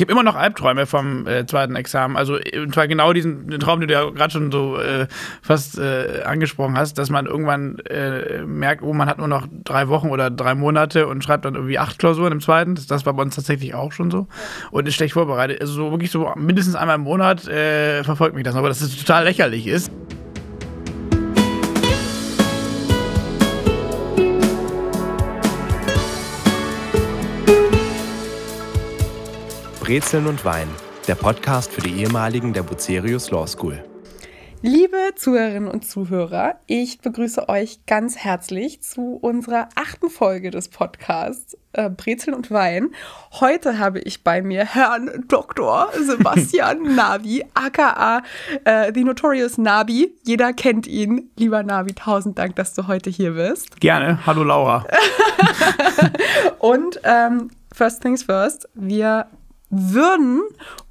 Ich habe immer noch Albträume vom äh, zweiten Examen. Also, und zwar genau diesen Traum, den du ja gerade schon so äh, fast äh, angesprochen hast, dass man irgendwann äh, merkt, oh, man hat nur noch drei Wochen oder drei Monate und schreibt dann irgendwie acht Klausuren im zweiten. Das, das war bei uns tatsächlich auch schon so. Und ist schlecht vorbereitet. Also, so wirklich so mindestens einmal im Monat äh, verfolgt mich das. Aber dass es total lächerlich ist. Brezeln und Wein, der Podcast für die ehemaligen der Bucerius Law School. Liebe Zuhörerinnen und Zuhörer, ich begrüße euch ganz herzlich zu unserer achten Folge des Podcasts äh, Brezeln und Wein. Heute habe ich bei mir Herrn Dr. Sebastian Navi, aka äh, The Notorious Nabi. Jeder kennt ihn. Lieber Navi, tausend Dank, dass du heute hier bist. Gerne. Hallo Laura. und ähm, first things first, wir würden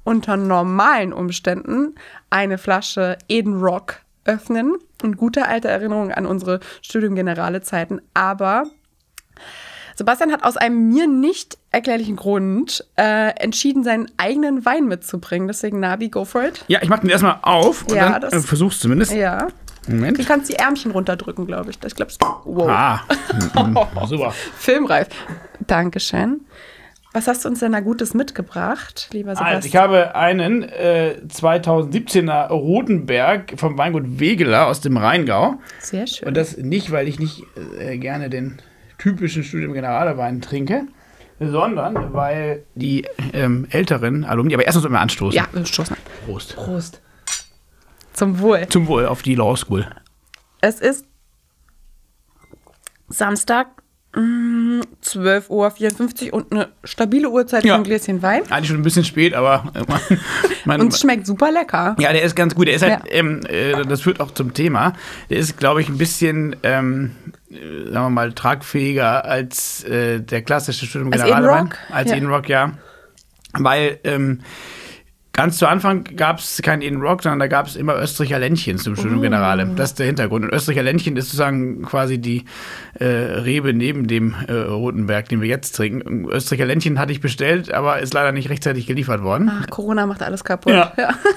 unter normalen Umständen eine Flasche Eden Rock öffnen und gute alte Erinnerungen an unsere Studium Generale Zeiten, aber Sebastian hat aus einem mir nicht erklärlichen Grund äh, entschieden, seinen eigenen Wein mitzubringen. Deswegen, Nabi, go for it. Ja, ich mach den erstmal auf und Ja, dann das- äh, versuch's zumindest. Ja. Moment. Du kannst die Ärmchen runterdrücken, glaube ich. Ich glaube, wow. Ah, super. Filmreif. Dankeschön. Was hast du uns denn da Gutes mitgebracht, lieber Sebastian? Also, ich habe einen äh, 2017er Rotenberg vom Weingut Wegeler aus dem Rheingau. Sehr schön. Und das nicht, weil ich nicht äh, gerne den typischen Studium Generalewein trinke, sondern weil die ähm, älteren Alumni, aber erstens immer anstoßen. ja, wir stoßen an. Prost. Prost. Zum Wohl. Zum Wohl auf die Law School. Es ist Samstag, mm, 12.54 Uhr und eine stabile Uhrzeit Ja. für ein Gläschen Wein. Eigentlich schon ein bisschen spät, aber äh, Und es schmeckt super lecker. Ja, der ist ganz gut. Der ist halt, Ja. ähm, äh, das führt auch zum Thema. Der ist, glaube ich, ein bisschen, ähm, äh, sagen wir mal, tragfähiger als äh, der klassische Als Generalewein. Edenrock? Als Ja. Edenrock, ja. Weil ähm, ganz zu Anfang gab es kein Edenrock, sondern da gab es immer Österreicher Ländchen zum Studium Oh. Generale. Das ist der Hintergrund. Und Österreicher Ländchen ist sozusagen quasi die äh, Rebe neben dem äh, Rotenberg, den wir jetzt trinken. Österreicher Ländchen hatte ich bestellt, aber ist leider nicht rechtzeitig geliefert worden. Ach, Corona macht alles kaputt. Ja.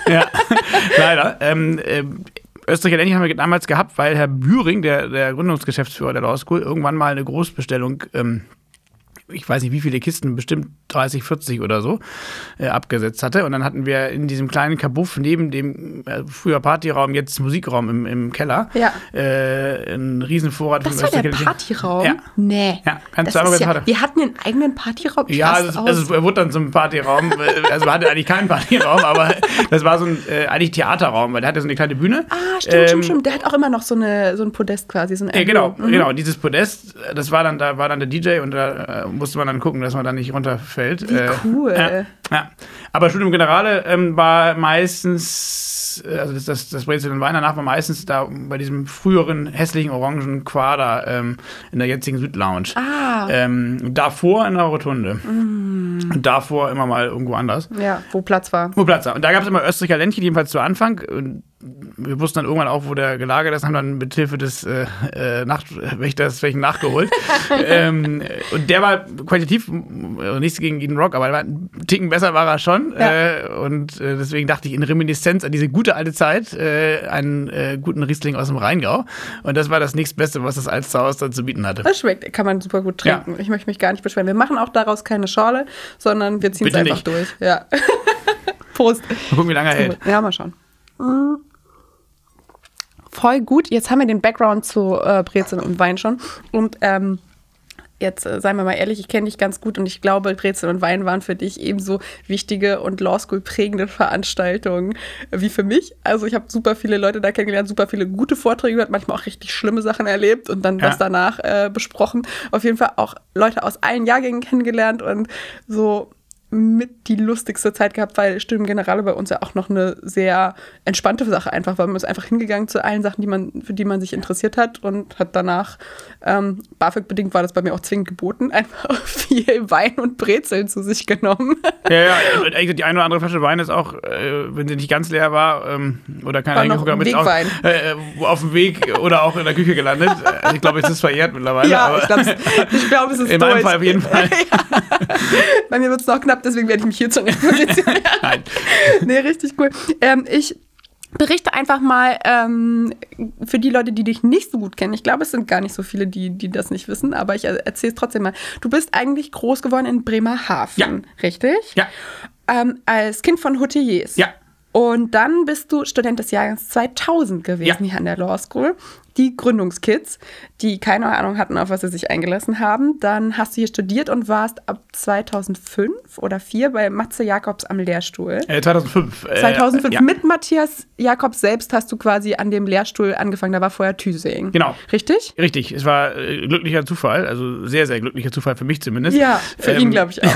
ja, leider. Ähm, ähm, Österreicher Ländchen haben wir damals gehabt, weil Herr Büring, der, der Gründungsgeschäftsführer der Law School, irgendwann mal eine Großbestellung, ähm, ich weiß nicht wie viele Kisten, bestimmt 30, 40 oder so, äh, abgesetzt hatte. Und dann hatten wir in diesem kleinen Kabuff neben dem äh, früher Partyraum, jetzt Musikraum im, im Keller, Ja. äh, einen riesen Vorrat Das von war der Partyraum? Ja. Nee. Ja, ganz das ist ja, wir hatten einen eigenen Partyraum. Ja, also, also er wurde dann zum Partyraum. äh, Also wir hatten eigentlich keinen Partyraum, aber das war so ein äh, eigentlich Theaterraum, weil der hatte so eine kleine Bühne. ah, stimmt, Ähm, stimmt, stimmt. Der hat auch immer noch so, eine, so ein Podest quasi. So ein Ja, genau. Mhm. genau. Dieses Podest, äh, das war dann, da war dann der DJ und da äh, musste man dann gucken, dass man da nicht runterfällt. Wie cool. Ja, ja. Aber Studium Generale ähm, war meistens, äh, also das, das, das Brezel und Wein danach war meistens da bei diesem früheren hässlichen orangen Quader ähm, in der jetzigen Südlounge. Ah. Ähm, davor in der Rotunde. Und davor immer mal irgendwo anders. Ja, wo Platz war. Wo Platz war. Und da gab es immer Österreicher Ländchen, jedenfalls zu Anfang. Und wir wussten dann irgendwann auch, wo der gelagert ist, haben dann mit Hilfe des äh, äh, Nachtwächters welchen nachgeholt. ähm, und der war qualitativ äh, nichts gegen Eden Rock, aber einen Ticken besser war er schon. Ja. Äh, und äh, deswegen dachte ich in Reminiszenz an diese gute alte Zeit äh, einen guten Riesling aus dem Rheingau. Und das war das nächstbeste, was das Alsterhaus dann zu bieten hatte. Das schmeckt, kann man super gut trinken. Ich möchte mich gar nicht beschweren. Wir machen auch daraus keine Schorle, sondern wir ziehen es einfach nicht. durch. Ja. Prost. Mal gucken, wie lange er hält. Ja, mal schauen. Mm. Voll gut. Jetzt haben wir den Background zu äh, Brezeln und Wein schon. Und ähm, jetzt äh, seien wir mal ehrlich, ich kenne dich ganz gut und ich glaube, Brezeln und Wein waren für dich ebenso wichtige und Law School prägende Veranstaltungen wie für mich. Also ich habe super viele Leute da kennengelernt, super viele gute Vorträge gehört, manchmal auch richtig schlimme Sachen erlebt und dann Ja. das danach äh, besprochen. Auf jeden Fall auch Leute aus allen Jahrgängen kennengelernt und so mit die lustigste Zeit gehabt, weil Studium Generale bei uns ja auch noch eine sehr entspannte Sache einfach war. Man ist einfach hingegangen zu allen Sachen, die man, für die man sich interessiert hat und hat danach, ähm, BAföG-bedingt war das bei mir auch zwingend geboten, einfach viel Wein und Brezeln zu sich genommen. Ja, ja, die eine oder andere Flasche Wein ist auch, äh, wenn sie nicht ganz leer war ähm, oder noch hingeguckt hat, ist auch äh, wo auf dem Weg oder auch in der Küche gelandet. Äh, ich glaube, es ist verjährt mittlerweile. ja, ich glaube, glaub, es ist in durch. meinem Fall auf jeden Fall. Bei mir wird es noch knapp. deswegen werde ich mich hier zu einer Position. Nein. nee, richtig cool. Ähm, ich berichte einfach mal ähm, für die Leute, die dich nicht so gut kennen. Ich glaube, es sind gar nicht so viele, die, die das nicht wissen, aber ich erzähle es trotzdem mal. Du bist eigentlich groß geworden in Bremerhaven, Ja. richtig? Ja. Ähm, als Kind von Hoteliers. Ja. Und dann bist du Student des Jahrgangs 2000 gewesen Ja. hier an der Law School. Die Gründungskids, die keine Ahnung hatten, auf was sie sich eingelassen haben. Dann hast du hier studiert und warst ab 2005 oder 4 bei Matze Jakobs am Lehrstuhl. Äh, 2005. Äh, 2005 ja. mit Matthias Jakobs selbst hast du quasi an dem Lehrstuhl angefangen. Da war vorher Thüsing. Genau. Richtig? Richtig, es war äh, glücklicher Zufall, also sehr, sehr glücklicher Zufall für mich zumindest. Ja, für Ähm, ihn glaube ich auch.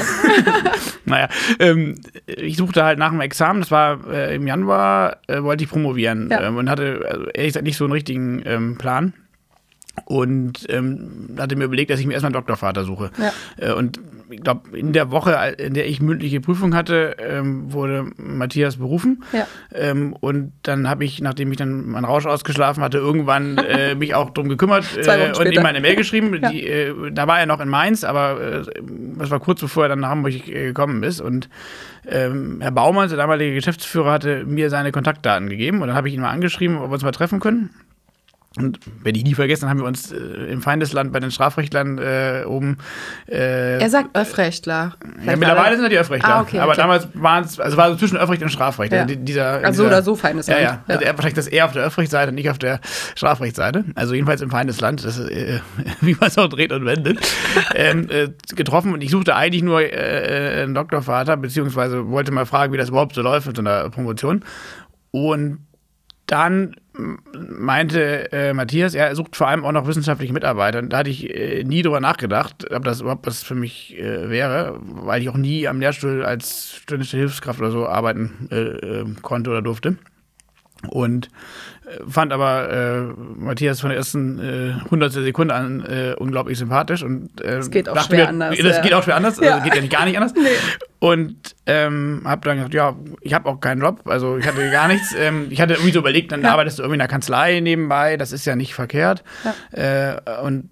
Naja, ähm, ich suchte halt nach dem Examen, das war äh, im Januar, äh, wollte ich promovieren Ja. ähm, und hatte also, ehrlich gesagt nicht so einen richtigen ähm, Plan. Und ähm, hatte mir überlegt, dass ich mir erstmal einen Doktorvater suche. Ja. Äh, und ich glaube, in der Woche, in der ich mündliche Prüfung hatte, ähm, wurde Matthias berufen. Ja. Ähm, und dann habe ich, nachdem ich dann meinen Rausch ausgeschlafen hatte, irgendwann äh, mich auch drum gekümmert äh, und ihm eine Mail geschrieben. Ja. Die, äh, da war er noch in Mainz, aber äh, das war kurz bevor er dann nach Hamburg äh, gekommen ist. Und ähm, Herr Baumann, der damalige Geschäftsführer, hatte mir seine Kontaktdaten gegeben. Und dann habe ich ihn mal angeschrieben, ob wir uns mal treffen können. Und werde ich nie vergessen, haben wir uns äh, im Feindesland bei den Strafrechtlern äh, oben. Äh, Er sagt Öffrechtler. ja, mittlerweile er- sind er die Öffrechtler. Ah, okay, aber okay. damals waren es, also war so zwischen Öffrecht und Strafrecht. Ja. Also die- dieser, Also so dieser, oder so Feindesland. Ja, ja. Also Ja. er wahrscheinlich das eher auf der Öffrechtsseite und nicht auf der Strafrechtsseite. Also jedenfalls im Feindesland, das äh, wie man es auch dreht und wendet, ähm, äh, getroffen. Und ich suchte eigentlich nur äh, einen Doktorvater, beziehungsweise wollte mal fragen, wie das überhaupt so läuft mit so einer Promotion. Und dann meinte äh, Matthias, er sucht vor allem auch noch wissenschaftliche Mitarbeiter. Und da hatte ich äh, nie drüber nachgedacht, ob das überhaupt was für mich äh, wäre, weil ich auch nie am Lehrstuhl als studentische Hilfskraft oder so arbeiten äh, äh, konnte oder durfte. Und fand aber äh, Matthias von der ersten äh, hundertstel Sekunde an äh, unglaublich sympathisch und äh, Es geht auch schwer mir, anders, Das ja. geht auch schwer anders, Ja. also geht ja nicht gar nicht anders. Und ähm, habe dann gesagt, ja, ich habe auch keinen Job, also ich hatte gar nichts. Ähm, ich hatte irgendwie so überlegt, dann Ja. arbeitest du irgendwie in der Kanzlei nebenbei, das ist ja nicht verkehrt. Äh, und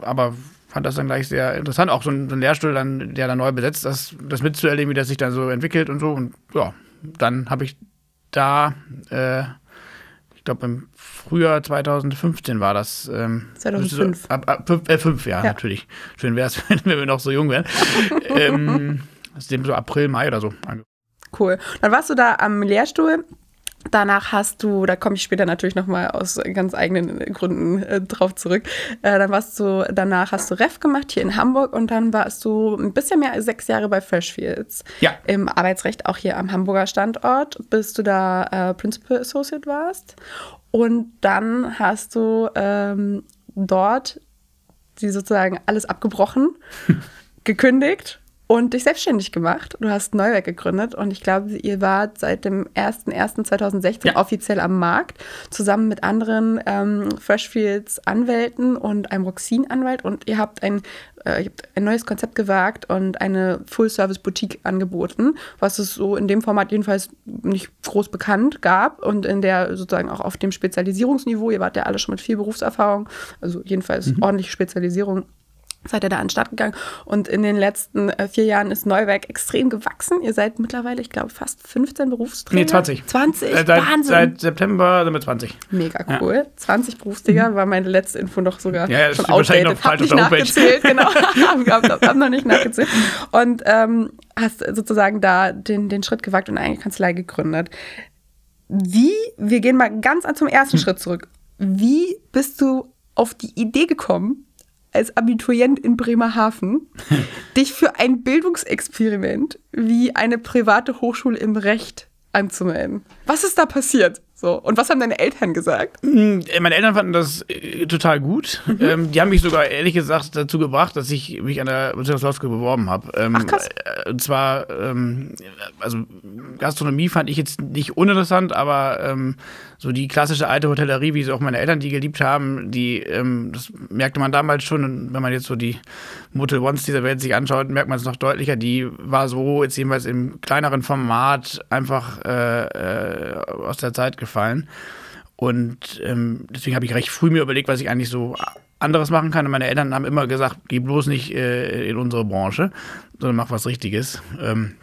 aber fand das dann gleich sehr interessant, auch so ein, so ein Lehrstuhl, dann, der dann neu besetzt, das, das mitzuerleben, wie das sich dann so entwickelt und so. Und ja, dann habe ich da, äh, ich glaube im Frühjahr 2015 war das. Ähm, 2005. müsste So, ab, ab, fünf, äh, fünf, ja, Ja. natürlich. Schön wäre es, wenn wir noch so jung wären. ähm, das ist eben so April, Mai oder so. Cool. Dann warst du da am Lehrstuhl. Danach hast du, da komme ich später natürlich nochmal aus ganz eigenen Gründen äh, drauf zurück. Äh, dann warst du, danach hast du Ref gemacht hier in Hamburg und dann warst du ein bisschen mehr als sechs Jahre bei Freshfields. Ja. Im Arbeitsrecht auch hier am Hamburger Standort, bis du da äh, Principal Associate warst. Und dann hast du ähm, dort die sozusagen alles abgebrochen, gekündigt und dich selbstständig gemacht. Du hast Neuwerk gegründet und ich glaube, ihr wart seit dem 01.01.2016 Ja. offiziell am Markt, zusammen mit anderen ähm, Freshfields Anwälten und einem Roxin-Anwalt und ihr habt ein, äh, ihr habt ein neues Konzept gewagt und eine Full-Service-Boutique angeboten, was es so in dem Format jedenfalls nicht groß bekannt gab und in der sozusagen auch auf dem Spezialisierungsniveau, ihr wart ja alle schon mit viel Berufserfahrung, also jedenfalls ordentliche Spezialisierung seid ihr da an den Start gegangen. Und in den letzten äh, vier Jahren ist Neuwerk extrem gewachsen. Ihr seid mittlerweile, ich glaube, fast 15 Berufsträger. Nee, 20. 20, Äh, seit, Wahnsinn. seit September sind wir 20. Mega Ja. cool. 20 Berufsträger war meine letzte Info noch sogar Ja, ja, das schon outdated. noch Hab falsch nicht nachgezählt, genau. hab, hab noch nicht nachgezählt. Und ähm, hast sozusagen da den, den Schritt gewagt und eine Kanzlei gegründet. Wie, wir gehen mal ganz an zum ersten Hm. Schritt zurück. Wie bist du auf die Idee gekommen, als Abiturient in Bremerhaven, dich für ein Bildungsexperiment wie eine private Hochschule im Recht anzumelden? Was ist da passiert? So, und was haben deine Eltern gesagt? Äh, Meine Eltern fanden das äh, total gut. Mhm. Ähm, die haben mich sogar ehrlich gesagt dazu gebracht, dass ich mich an der Bezirkslauskel beworben habe. Ähm, Ach, krass. äh, Und zwar, ähm, also Gastronomie fand ich jetzt nicht uninteressant, aber ähm, so die klassische alte Hotellerie, wie sie auch meine Eltern die geliebt haben, die, ähm, das merkte man damals schon. Und wenn man jetzt so die Motel Ones dieser Welt sich anschaut, merkt man es noch deutlicher. Die war so jetzt jedenfals im kleineren Format einfach äh, äh, aus der Zeit gefallen. Und ähm, deswegen habe ich recht früh mir überlegt, was ich eigentlich so anderes machen kann. Und meine Eltern haben immer gesagt, geh bloß nicht äh, in unsere Branche, sondern mach was Richtiges. Ähm,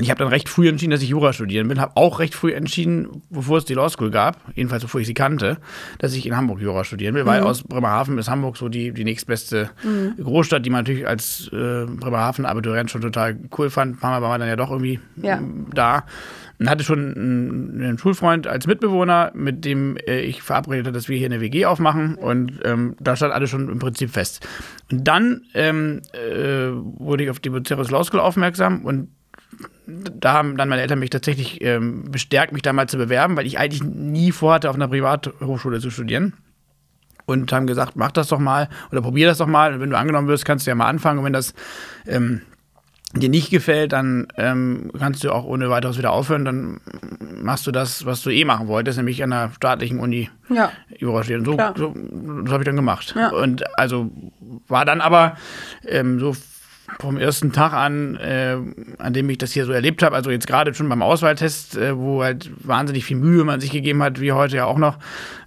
ich habe dann recht früh entschieden, dass ich Jura studieren will. Habe auch recht früh entschieden, bevor es die Law School gab, jedenfalls bevor ich sie kannte, dass ich in Hamburg Jura studieren will, weil aus Bremerhaven ist Hamburg so die, die nächstbeste Großstadt, die man natürlich als äh, Bremerhaven-Abiturient schon total cool fand. Mal war man dann ja doch irgendwie Ja. da. Und hatte schon einen, einen Schulfreund als Mitbewohner, mit dem äh, ich verabredet hatte, dass wir hier eine WG aufmachen. Und ähm, da stand alles schon im Prinzip fest. Und dann ähm, äh, wurde ich auf die Buceros Law School aufmerksam und da haben dann meine Eltern mich tatsächlich ähm, bestärkt, mich da mal zu bewerben, weil ich eigentlich nie vorhatte, auf einer Privathochschule zu studieren. Und haben gesagt, mach das doch mal oder probier das doch mal. Und wenn du angenommen wirst, kannst du ja mal anfangen. Und wenn das ähm, dir nicht gefällt, dann ähm, kannst du auch ohne weiteres wieder aufhören. Dann machst du das, was du eh machen wolltest, nämlich an einer staatlichen Uni Ja. Jura studieren. So, so, das habe ich dann gemacht. Ja. Und also war dann aber ähm, so vom ersten Tag an, äh, an dem ich das hier so erlebt habe, also jetzt gerade schon beim Auswahltest, äh, wo halt wahnsinnig viel Mühe man sich gegeben hat, wie heute ja auch noch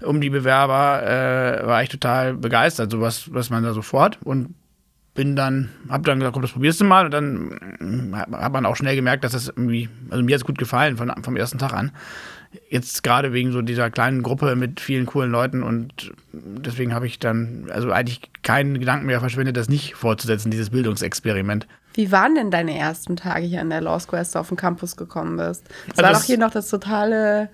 um die Bewerber, äh, war ich total begeistert, so was, was man da so vorhat. Und bin dann, hab dann gesagt, komm, das probierst du mal. Und dann hat hat man auch schnell gemerkt, dass das irgendwie, also mir hat es gut gefallen von, vom ersten Tag an. Jetzt gerade wegen so dieser kleinen Gruppe mit vielen coolen Leuten und deswegen habe ich dann also eigentlich keinen Gedanken mehr verschwendet, das nicht fortzusetzen, dieses Bildungsexperiment. Wie waren denn deine ersten Tage hier an der Law School, als du auf den Campus gekommen bist? Es Also war das- doch hier noch das totale,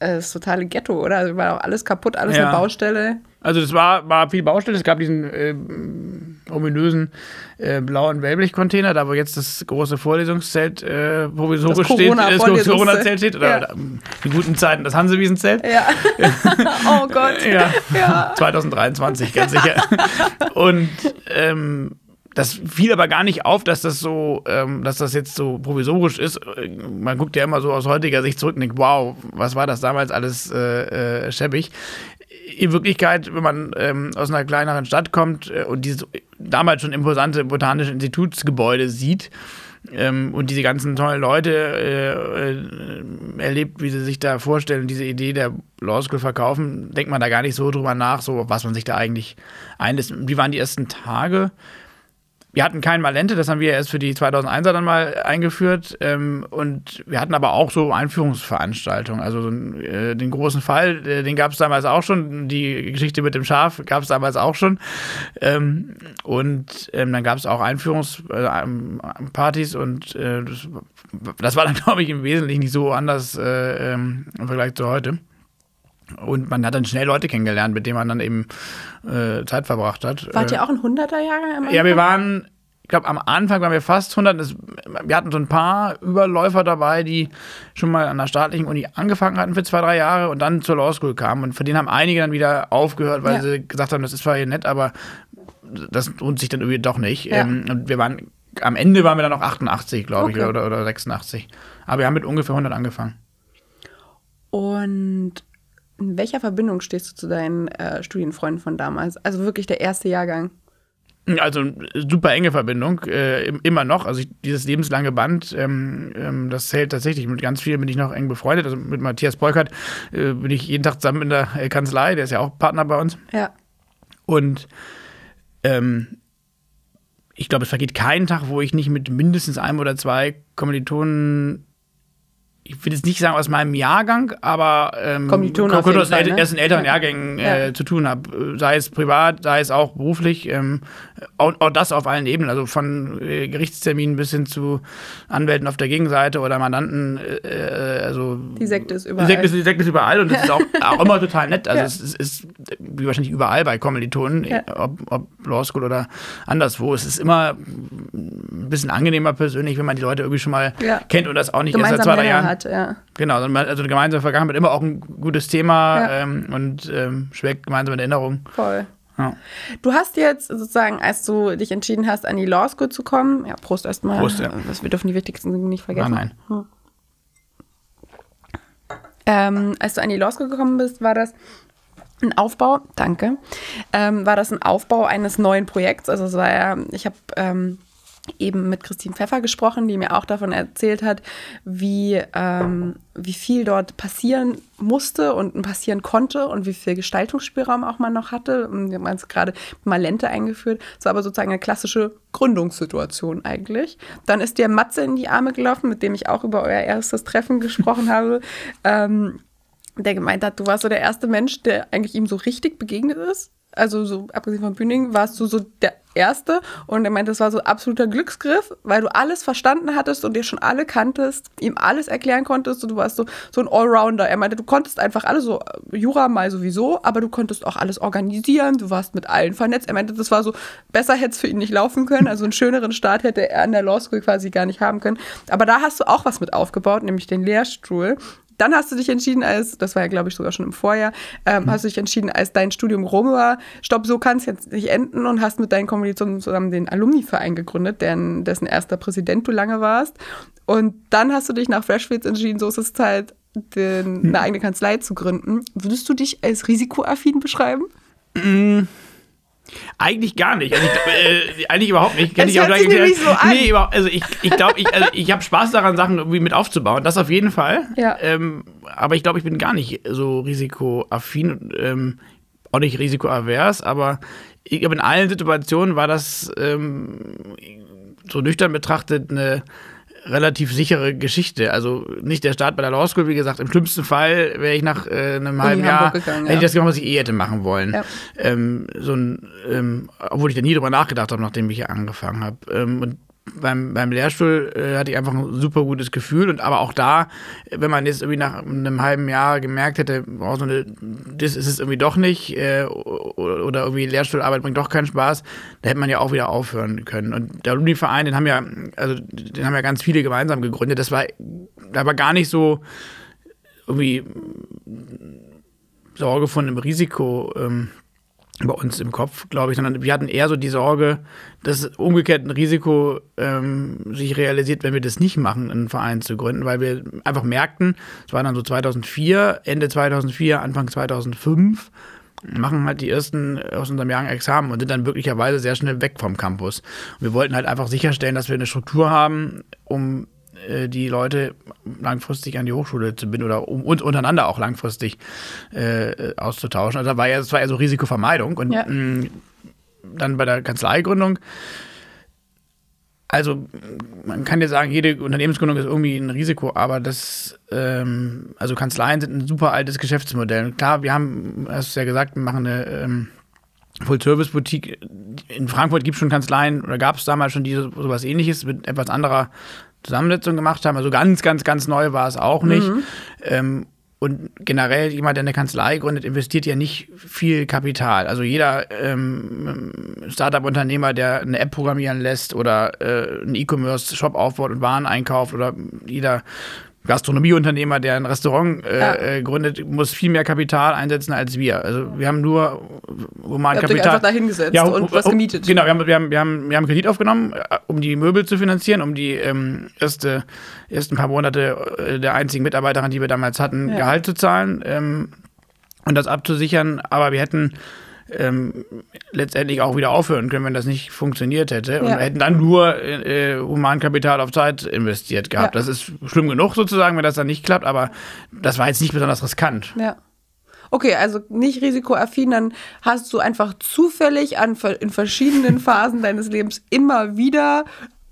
äh, das totale Ghetto, oder? Also war auch alles kaputt, alles Ja. eine Baustelle. Also es war, war viel Baustelle. Es gab diesen äh, ominösen äh, blauen Wellblech-Container, da wo jetzt das große Vorlesungszelt äh, provisorisch Das steht, das Corona-Vorlesungszelt. Corona-Zelt steht, oder, Ja. oder in guten Zeiten das Hansewiesen-Zelt. Ja. oh Gott. Ja, Ja. 2023, ganz sicher. Und ähm, das fiel aber gar nicht auf, dass das so, ähm, dass das jetzt so provisorisch ist. Man guckt ja immer so aus heutiger Sicht zurück und denkt, wow, was war das damals alles äh, äh, schäbig. In Wirklichkeit, wenn man ähm, aus einer kleineren Stadt kommt äh, und dieses damals schon imposante botanische Institutsgebäude sieht, ähm, und diese ganzen tollen Leute äh, äh, erlebt, wie sie sich da vorstellen, diese Idee der Law School verkaufen, denkt man da gar nicht so drüber nach, so was man sich da eigentlich einlässt. Wie waren die ersten Tage? Wir hatten kein Malente, das haben wir erst für die 2001er dann mal eingeführt. Ähm, und wir hatten aber auch so Einführungsveranstaltungen. Also so, äh, den großen Fall, äh, den gab es damals auch schon. Die Geschichte mit dem Schaf gab es damals auch schon. Ähm, und ähm, dann gab es auch Einführungspartys und äh, das, das war dann, glaube ich, im Wesentlichen nicht so anders äh, ähm, im Vergleich zu heute. Und man hat dann schnell Leute kennengelernt, mit denen man dann eben äh, Zeit verbracht hat. Wart Äh, ihr auch ein 100er-Jahrgang? ja, wir waren, ich glaube, am Anfang waren wir fast 100. Das, wir hatten so ein paar Überläufer dabei, die schon mal an der staatlichen Uni angefangen hatten für zwei, drei Jahre und dann zur Law School kamen. Und von denen haben einige dann wieder aufgehört, weil Ja. sie gesagt haben, das ist zwar hier nett, aber das lohnt sich dann irgendwie doch nicht. Ja. Ähm, und wir waren, am Ende waren wir dann noch 88, glaube ich, Okay. oder, oder 86. Aber wir haben mit ungefähr 100 angefangen. Und in welcher Verbindung stehst du zu deinen äh, Studienfreunden von damals? Also wirklich der erste Jahrgang. Also super enge Verbindung, äh, im- immer noch. Also ich, dieses lebenslange Band, ähm, ähm, das hält tatsächlich. Mit ganz vielen bin ich noch eng befreundet. Also mit Matthias Beukert äh, bin ich jeden Tag zusammen in der äh, Kanzlei, der ist ja auch Partner bei uns. Ja. Und ähm, ich glaube, es vergeht kein Tag, wo ich nicht mit mindestens einem oder zwei Kommilitonen, ich will jetzt nicht sagen aus meinem Jahrgang, aber ähm, Kommilitonen aus den Fall, ne? ersten älteren Jahrgängen äh, Ja. zu tun habe. Sei es privat, sei es auch beruflich. Ähm, auch, auch das auf allen Ebenen, also von äh, Gerichtsterminen bis hin zu Anwälten auf der Gegenseite oder Mandanten. Äh, also Die Sekte ist überall. die Sekte ist, die Sekte ist überall und das ist auch, auch immer total nett. Also Ja. es ist, ist wie wahrscheinlich überall bei Kommilitonen, Ja. ob, ob Law School oder anderswo. Es ist immer ein bisschen angenehmer persönlich, wenn man die Leute irgendwie schon mal kennt und das auch nicht erst seit zwei, drei Jahren. Hat, ja. Genau, also eine gemeinsame Vergangenheit immer auch ein gutes Thema Ja. ähm, und ähm, schwelgt gemeinsam in Erinnerung. Voll. Ja. Du hast jetzt sozusagen, als du dich entschieden hast, an die Law School zu kommen, ja, Prost erstmal. Prost, ja. Das, wir dürfen die wichtigsten Dinge nicht vergessen. Nein, nein. Ähm, als du an die Law School gekommen bist, war das ein Aufbau, danke, ähm, war das ein Aufbau eines neuen Projekts. Also es war ja, ich habe ähm, eben mit Christine Pfeffer gesprochen, die mir auch davon erzählt hat, wie, ähm, wie viel dort passieren musste und passieren konnte und wie viel Gestaltungsspielraum auch man noch hatte. Wir haben jetzt gerade Malente eingeführt. Das war aber sozusagen eine klassische Gründungssituation eigentlich. Dann ist dir Matze in die Arme gelaufen, mit dem ich auch über euer erstes Treffen gesprochen habe. Ähm, der gemeint hat, du warst so der erste Mensch, der eigentlich ihm so richtig begegnet ist also so abgesehen von Bühning, warst du so der Erste. Und er meinte, das war so absoluter Glücksgriff, weil du alles verstanden hattest und dir schon alle kanntest, ihm alles erklären konntest und du warst so, so ein Allrounder. Er meinte, du konntest einfach alles so, Jura mal sowieso, aber du konntest auch alles organisieren, du warst mit allen vernetzt. Er meinte, das war so, besser hätte es für ihn nicht laufen können, also einen schöneren Start hätte er an der Law School quasi gar nicht haben können. Aber da hast du auch was mit aufgebaut, nämlich den Lehrstuhl dann hast du dich entschieden, als, das war ja, glaube ich, sogar schon im Vorjahr, ähm, mhm. hast du dich entschieden, als dein Studium rum war, stopp, so kann es jetzt nicht enden und hast mit deinen Kommilitonen zusammen den Alumni-Verein gegründet, deren, dessen erster Präsident du lange warst. Und dann hast du dich nach Freshfields entschieden, so ist es Zeit, den, mhm. eine eigene Kanzlei zu gründen. Würdest du dich als risikoaffin beschreiben? Mhm. Eigentlich gar nicht. Also ich, äh, eigentlich überhaupt nicht. Kann das ich hört sich nämlich so an. Nee, also ich, ich glaube, ich, also ich habe Spaß daran, Sachen irgendwie mit aufzubauen. Das auf jeden Fall. Ja. Ähm, aber ich glaube, ich bin gar nicht so risikoaffin. Ähm, auch nicht risikoavers, aber ich glaube, in allen Situationen war das ähm, so nüchtern betrachtet eine relativ sichere Geschichte. Also nicht der Start bei der Law School, wie gesagt, im schlimmsten Fall wäre ich nach äh, einem halben Jahr, gegangen, hätte ich das gemacht, was ich eh hätte machen wollen. Ja. Ähm, so ein, ähm, obwohl ich da nie drüber nachgedacht habe, nachdem ich hier angefangen habe. Ähm, und beim, beim Lehrstuhl äh, hatte ich einfach ein super gutes Gefühl. Und aber auch da, wenn man jetzt irgendwie nach einem halben Jahr gemerkt hätte, oh, so eine, das ist es irgendwie doch nicht, äh, oder irgendwie Lehrstuhlarbeit bringt doch keinen Spaß, da hätte man ja auch wieder aufhören können. Und der Alumni-Verein, den haben ja, also den haben ja ganz viele gemeinsam gegründet. Das war, da war gar nicht so irgendwie Sorge von einem Risiko. Ähm, bei uns im Kopf, glaube ich, sondern wir hatten eher so die Sorge, dass umgekehrt ein Risiko ähm, sich realisiert, wenn wir das nicht machen, einen Verein zu gründen, weil wir einfach merkten, es war dann so 2004, Ende 2004, Anfang 2005, machen halt die ersten aus unserem Jahren Examen und sind dann möglicherweise sehr schnell weg vom Campus. Und wir wollten halt einfach sicherstellen, dass wir eine Struktur haben, um äh, die Leute langfristig an die Hochschule zu binden oder um uns untereinander auch langfristig äh, auszutauschen. Also das war ja, das war ja so Risikovermeidung. Und ja. mh, dann bei der Kanzleigründung, also man kann ja sagen, jede Unternehmensgründung ist irgendwie ein Risiko, aber das, ähm, also Kanzleien sind ein super altes Geschäftsmodell. Klar, wir haben, hast du ja gesagt, wir machen eine ähm, Full-Service-Boutique. In Frankfurt gibt es schon Kanzleien oder gab es damals schon diese, sowas ähnliches mit etwas anderer Zusammensetzung gemacht haben. Also ganz, ganz, ganz neu war es auch nicht. Mhm. Ähm, und generell, jemand, der eine Kanzlei gründet, investiert ja nicht viel Kapital. Also jeder ähm, Startup-Unternehmer, der eine App programmieren lässt oder äh, einen E-Commerce-Shop aufbaut und Waren einkauft oder jeder Gastronomieunternehmer, der ein Restaurant äh, ja. äh, gründet, muss viel mehr Kapital einsetzen als wir. Also wir haben nur human Kapital. Euch einfach dahingesetzt ja, und was gemietet. Genau, wir haben, wir haben, wir haben, wir haben Kredit aufgenommen, äh, um die Möbel zu finanzieren, um die ähm, erste, ersten paar Monate äh, der einzigen Mitarbeiterin, die wir damals hatten, ja. Gehalt zu zahlen ähm, und das abzusichern. Aber wir hätten ähm, letztendlich auch wieder aufhören können, wenn das nicht funktioniert hätte. Und ja. hätten dann nur äh, Humankapital auf Zeit investiert gehabt. Ja. Das ist schlimm genug sozusagen, wenn das dann nicht klappt, aber das war jetzt nicht besonders riskant. Ja. Okay, also nicht risikoaffin, dann hast du einfach zufällig an, in verschiedenen Phasen deines Lebens immer wieder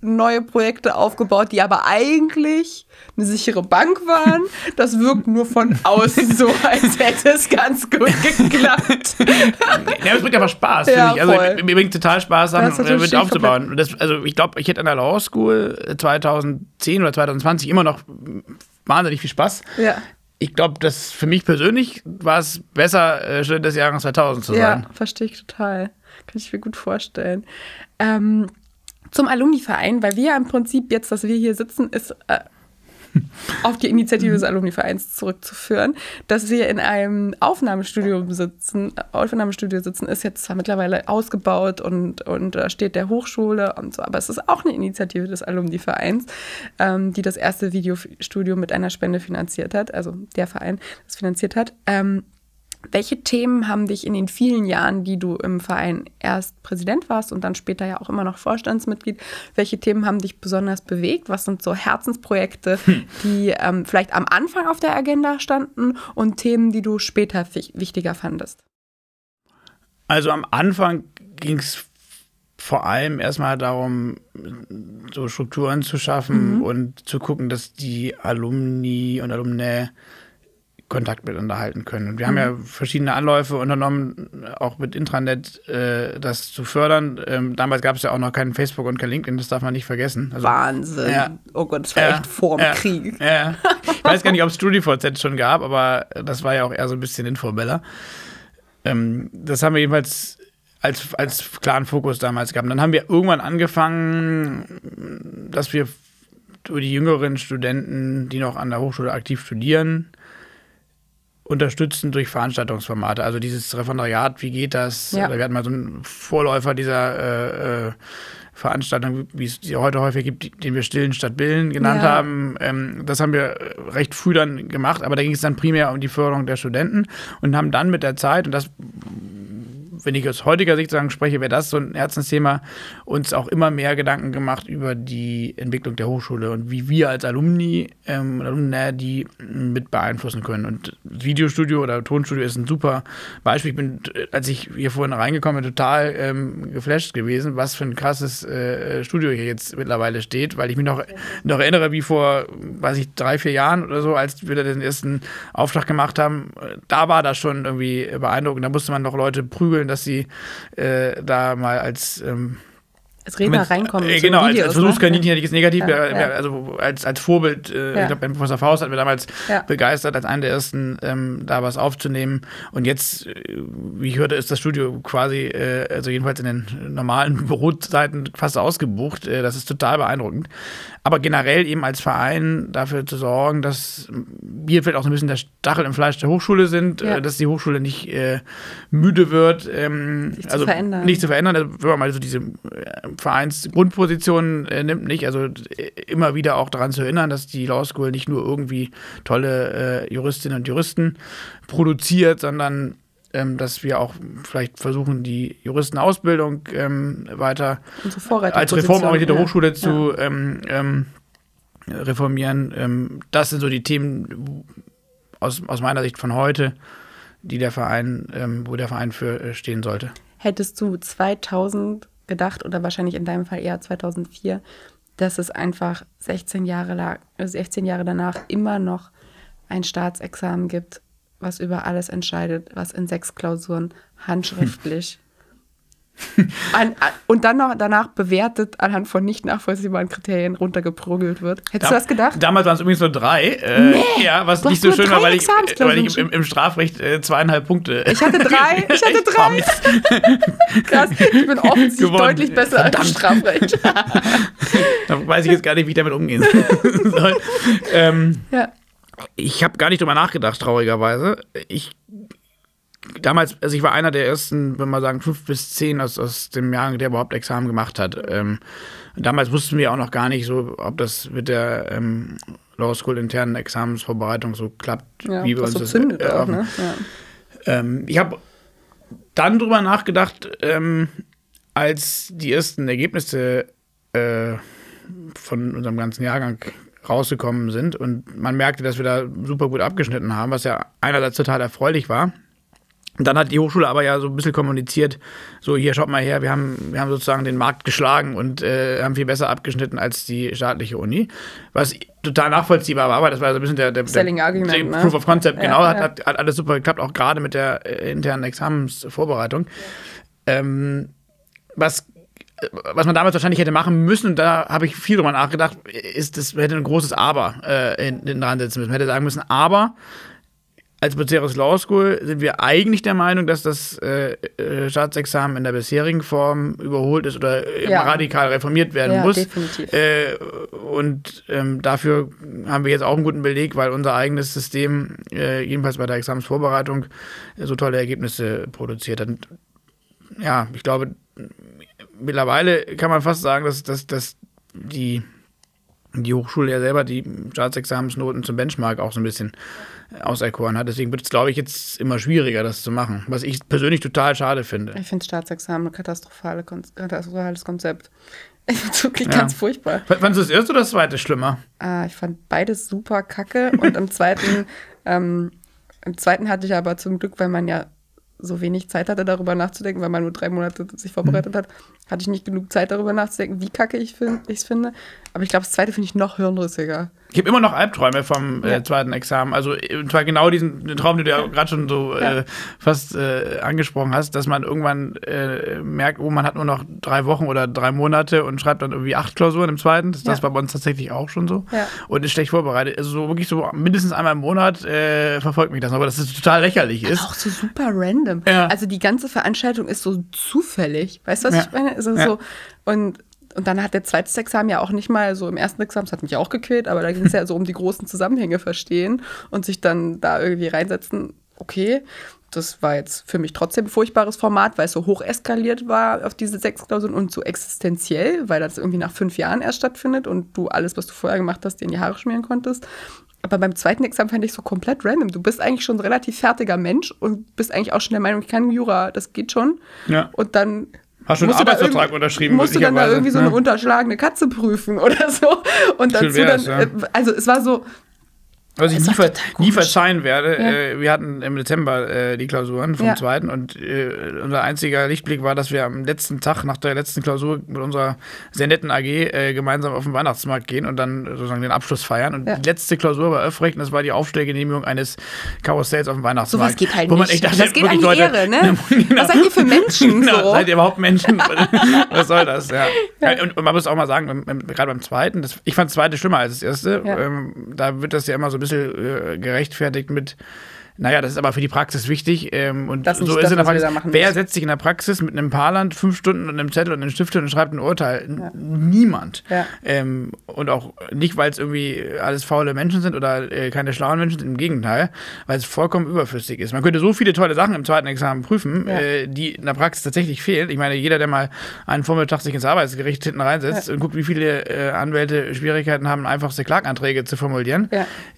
neue Projekte aufgebaut, die aber eigentlich eine sichere Bank waren. Das wirkt nur von außen so, als hätte es ganz gut geklappt. ja, es bringt einfach Spaß, ja, ich. Also mir bringt total Spaß, Sachen mit aufzubauen. Das, also ich glaube, ich hätte an der Law School 2010 oder 2020 immer noch wahnsinnig viel Spaß. Ja. Ich glaube, dass für mich persönlich war es besser, äh, Student des Jahres 2000 zu sein. Ja, verstehe ich total. Kann ich mir gut vorstellen. Ähm, zum Alumni-Verein, weil wir im Prinzip jetzt, dass wir hier sitzen, ist äh, auf die Initiative des Alumni-Vereins zurückzuführen. Dass wir in einem Aufnahmestudio sitzen, Aufnahmestudio sitzen, ist jetzt zwar mittlerweile ausgebaut und, und da steht der Hochschule und so, aber es ist auch eine Initiative des Alumni-Vereins, ähm, die das erste Videostudio mit einer Spende finanziert hat, also der Verein das finanziert hat. Ähm, Welche Themen haben dich in den vielen Jahren, die du im Verein erst Präsident warst und dann später ja auch immer noch Vorstandsmitglied, welche Themen haben dich besonders bewegt? Was sind so Herzensprojekte, hm. die ähm, vielleicht am Anfang auf der Agenda standen und Themen, die du später wichtiger fandest? Also am Anfang ging es vor allem erstmal darum, so Strukturen zu schaffen mhm. und zu gucken, dass die Alumni und Alumni Kontakt miteinander halten können. Und wir mhm. haben ja verschiedene Anläufe unternommen, auch mit Intranet äh, das zu fördern. Ähm, damals gab es ja auch noch kein Facebook und kein LinkedIn, das darf man nicht vergessen. Also, Wahnsinn. Ja, oh Gott, das war ja, echt vor dem ja, Krieg. Ja. Ich weiß gar nicht, ob es StudiVZ schon gab, aber das war ja auch eher so ein bisschen informeller. Ähm, das haben wir jedenfalls als, als klaren Fokus damals gehabt. Und dann haben wir irgendwann angefangen, dass wir die jüngeren Studenten, die noch an der Hochschule aktiv studieren, unterstützen durch Veranstaltungsformate. Also dieses Referendariat, wie geht das? Ja. Wir hatten mal so einen Vorläufer dieser äh, äh, Veranstaltung, wie es sie heute häufig gibt, den wir Stillen statt Billen genannt ja. haben. Ähm, das haben wir recht früh dann gemacht, aber da ging es dann primär um die Förderung der Studenten und haben dann mit der Zeit, und das wenn ich aus heutiger Sicht sagen spreche, wäre das so ein Herzensthema, uns auch immer mehr Gedanken gemacht über die Entwicklung der Hochschule und wie wir als Alumni, ähm, Alumni die mit beeinflussen können. Und Videostudio oder Tonstudio ist ein super Beispiel. Ich bin, als ich hier vorhin reingekommen bin, total ähm, geflasht gewesen, was für ein krasses äh, Studio hier jetzt mittlerweile steht, weil ich mich noch, noch erinnere, wie vor, weiß ich, drei, vier Jahren oder so, als wir da den ersten Auftrag gemacht haben, da war das schon irgendwie beeindruckend. Da musste man noch Leute prügeln, dass sie äh, da mal als ähm, als Redner mit, reinkommen. Äh, genau, Videos, als Versuchskaninchen ne? hätte ich es negativ, ja, ja. also als, als Vorbild, äh, ja. ich glaube, Professor Faust hat mir damals begeistert, als einer der ersten ähm, da was aufzunehmen. Und jetzt, äh, wie ich hörte, ist das Studio quasi, äh, also jedenfalls in den normalen Bürozeiten fast ausgebucht. Äh, das ist total beeindruckend. Aber generell eben als Verein dafür zu sorgen, dass wir vielleicht auch so ein bisschen der Stachel im Fleisch der Hochschule sind, äh, dass die Hochschule nicht müde wird. Ähm, nicht also zu verändern. Nicht zu verändern. Also, wenn man mal so diese Vereinsgrundposition äh, nimmt nicht. Also äh, immer wieder auch daran zu erinnern, dass die Law School nicht nur irgendwie tolle äh, Juristinnen und Juristen produziert, sondern ähm, dass wir auch vielleicht versuchen, die Juristenausbildung ähm, weiter als reformorientierte ja. Hochschule zu ja. ähm, ähm reformieren. Ähm, das sind so die Themen aus, aus meiner Sicht von heute, die der Verein, ähm, wo der Verein für äh, stehen sollte. Hättest du 2000 gedacht oder wahrscheinlich in deinem Fall eher 2004, dass es einfach 16 Jahre, lang, 16 Jahre danach immer noch ein Staatsexamen gibt, was über alles entscheidet, was in sechs Klausuren handschriftlich an, und dann noch danach bewertet anhand von nicht nachvollziehbaren Kriterien runtergeprügelt wird. Hättest da, du das gedacht? Damals waren es übrigens nur drei. Äh, nee, ja, was nicht so schön war, weil ich, weil ich im, im Strafrecht äh, zweieinhalb Punkte. Ich hatte drei. Ich hatte drei. Krass, ich bin offensichtlich Gewonnen. deutlich besser Verdammt. als Strafrecht. da weiß ich jetzt gar nicht, wie ich damit umgehen soll. Ähm, ja. Ich habe gar nicht drüber nachgedacht, traurigerweise. Ich damals, also ich war einer der ersten, wenn man sagen, fünf bis zehn aus, aus dem Jahr, der überhaupt Examen gemacht hat. Ähm, damals wussten wir auch noch gar nicht so, ob das mit der ähm, Law School internen Examensvorbereitung so klappt, ja, wie wir uns so das äh, auch, ne? ja. ähm, Ich habe dann drüber nachgedacht, ähm, als die ersten Ergebnisse äh, von unserem ganzen Jahrgang rausgekommen sind und man merkte, dass wir da super gut abgeschnitten haben, was ja einerseits total erfreulich war, und dann hat die Hochschule aber ja so ein bisschen kommuniziert, so hier schaut mal her, wir haben, wir haben sozusagen den Markt geschlagen und äh, haben viel besser abgeschnitten als die staatliche Uni. Was total nachvollziehbar war, aber das war so ein bisschen der, der, der, der ne? Proof of Concept, ja, genau, ja. Hat, hat, hat, alles super geklappt, auch gerade mit der äh, internen Examensvorbereitung. Ja. Ähm, was was man damals wahrscheinlich hätte machen müssen, und da habe ich viel drüber nachgedacht, ist, das hätte ein großes Aber äh, in, in dran setzen müssen. Man hätte sagen müssen, aber als Buceros Law School sind wir eigentlich der Meinung, dass das äh, äh, Staatsexamen in der bisherigen Form überholt ist oder ja. radikal reformiert werden ja, muss. Definitiv. Äh, und ähm, dafür haben wir jetzt auch einen guten Beleg, weil unser eigenes System, äh, jedenfalls bei der Examensvorbereitung, so tolle Ergebnisse produziert hat. Und, ja, ich glaube, mittlerweile kann man fast sagen, dass, dass, dass die die Hochschule ja selber die Staatsexamensnoten zum Benchmark auch so ein bisschen auserkoren hat. Deswegen wird es, glaube ich, jetzt immer schwieriger, das zu machen. Was ich persönlich total schade finde. Ich finde Staatsexamen ein katastrophale, katastrophales Konzept. Ich finde es wirklich ja. ganz furchtbar. Fandest du das erste oder das zweite schlimmer? Ah, ich fand beides super kacke. und im zweiten, ähm, im zweiten hatte ich aber zum Glück, weil man ja so wenig Zeit hatte, darüber nachzudenken, weil man nur drei Monate sich vorbereitet mhm. hat, hatte ich nicht genug Zeit, darüber nachzudenken, wie kacke ich es finde. Aber ich glaube, das zweite finde ich noch hirnrissiger. Ich habe immer noch Albträume vom äh, zweiten Examen. Also, und zwar genau diesen Traum, den du ja gerade schon so ja. äh, fast äh, angesprochen hast, dass man irgendwann äh, merkt, oh, man hat nur noch drei Wochen oder drei Monate und schreibt dann irgendwie acht Klausuren im zweiten. Das, ja. das war bei uns tatsächlich auch schon so. Ja. Und ist schlecht vorbereitet. Also, so wirklich so mindestens einmal im Monat äh, verfolgt mich das. Aber das ist total lächerlich ist. auch so super random. Also, die ganze Veranstaltung ist so zufällig. Weißt du, was ich meine? Also, so, und und dann hat der zweite Examen ja auch nicht mal so im ersten Examen, das hat mich auch gequält, aber da ging es ja so um die großen Zusammenhänge verstehen und sich dann da irgendwie reinsetzen. Okay, das war jetzt für mich trotzdem ein furchtbares Format, weil es so hoch eskaliert war auf diese sechs Klausuren und so existenziell, weil das irgendwie nach fünf Jahren erst stattfindet und du alles, was du vorher gemacht hast, dir in die Haare schmieren konntest. Aber beim zweiten Examen fand ich so komplett random. Du bist eigentlich schon ein relativ fertiger Mensch und bist eigentlich auch schon der Meinung, ich kann Jura, das geht schon. Ja. Und dann Hast du einen Arbeitsvertrag unterschrieben? Musst du dann da irgendwie so eine unterschlagene Katze prüfen oder so. Und dazu dann, ja. Äh, also es war so, was ich nie, ver nie, verzeihen werde, ja. äh, wir hatten im Dezember äh, die Klausuren vom ja. zweiten und äh, unser einziger Lichtblick war, dass wir am letzten Tag nach der letzten Klausur mit unserer sehr netten AG äh, gemeinsam auf den Weihnachtsmarkt gehen und dann sozusagen den Abschluss feiern. Und ja. die letzte Klausur war Öffrecht und das war die Aufstellgenehmigung eines Karussells auf dem Weihnachtsmarkt. So was geht halt Wo man nicht. Dachte, das geht an die Leute, Ehre, ne? genau. Was seid ihr für Menschen? Genau, so? Seid ihr überhaupt Menschen? was soll das? Ja. Und, und, man muss auch mal sagen, gerade beim zweiten, das, ich fand das zweite schlimmer als das erste. Ähm, da wird das ja immer so bisschen äh, gerechtfertigt mit, naja, das ist aber für die Praxis wichtig. Ähm, und das so ist das, in der Praxis. Wer setzt sich in der Praxis mit einem Paarland fünf Stunden und einem Zettel und einem Stift und schreibt ein Urteil? Ja. Niemand. Ja. Ähm, und auch nicht, weil es irgendwie alles faule Menschen sind oder äh, keine schlauen Menschen sind, im Gegenteil, weil es vollkommen überflüssig ist. Man könnte so viele tolle Sachen im zweiten Examen prüfen, ja. äh, die in der Praxis tatsächlich fehlen. Ich meine, jeder, der mal einen Vormittag sich ins Arbeitsgericht hinten reinsetzt und guckt, wie viele äh, Anwälte Schwierigkeiten haben, einfachste Klaganträge zu formulieren,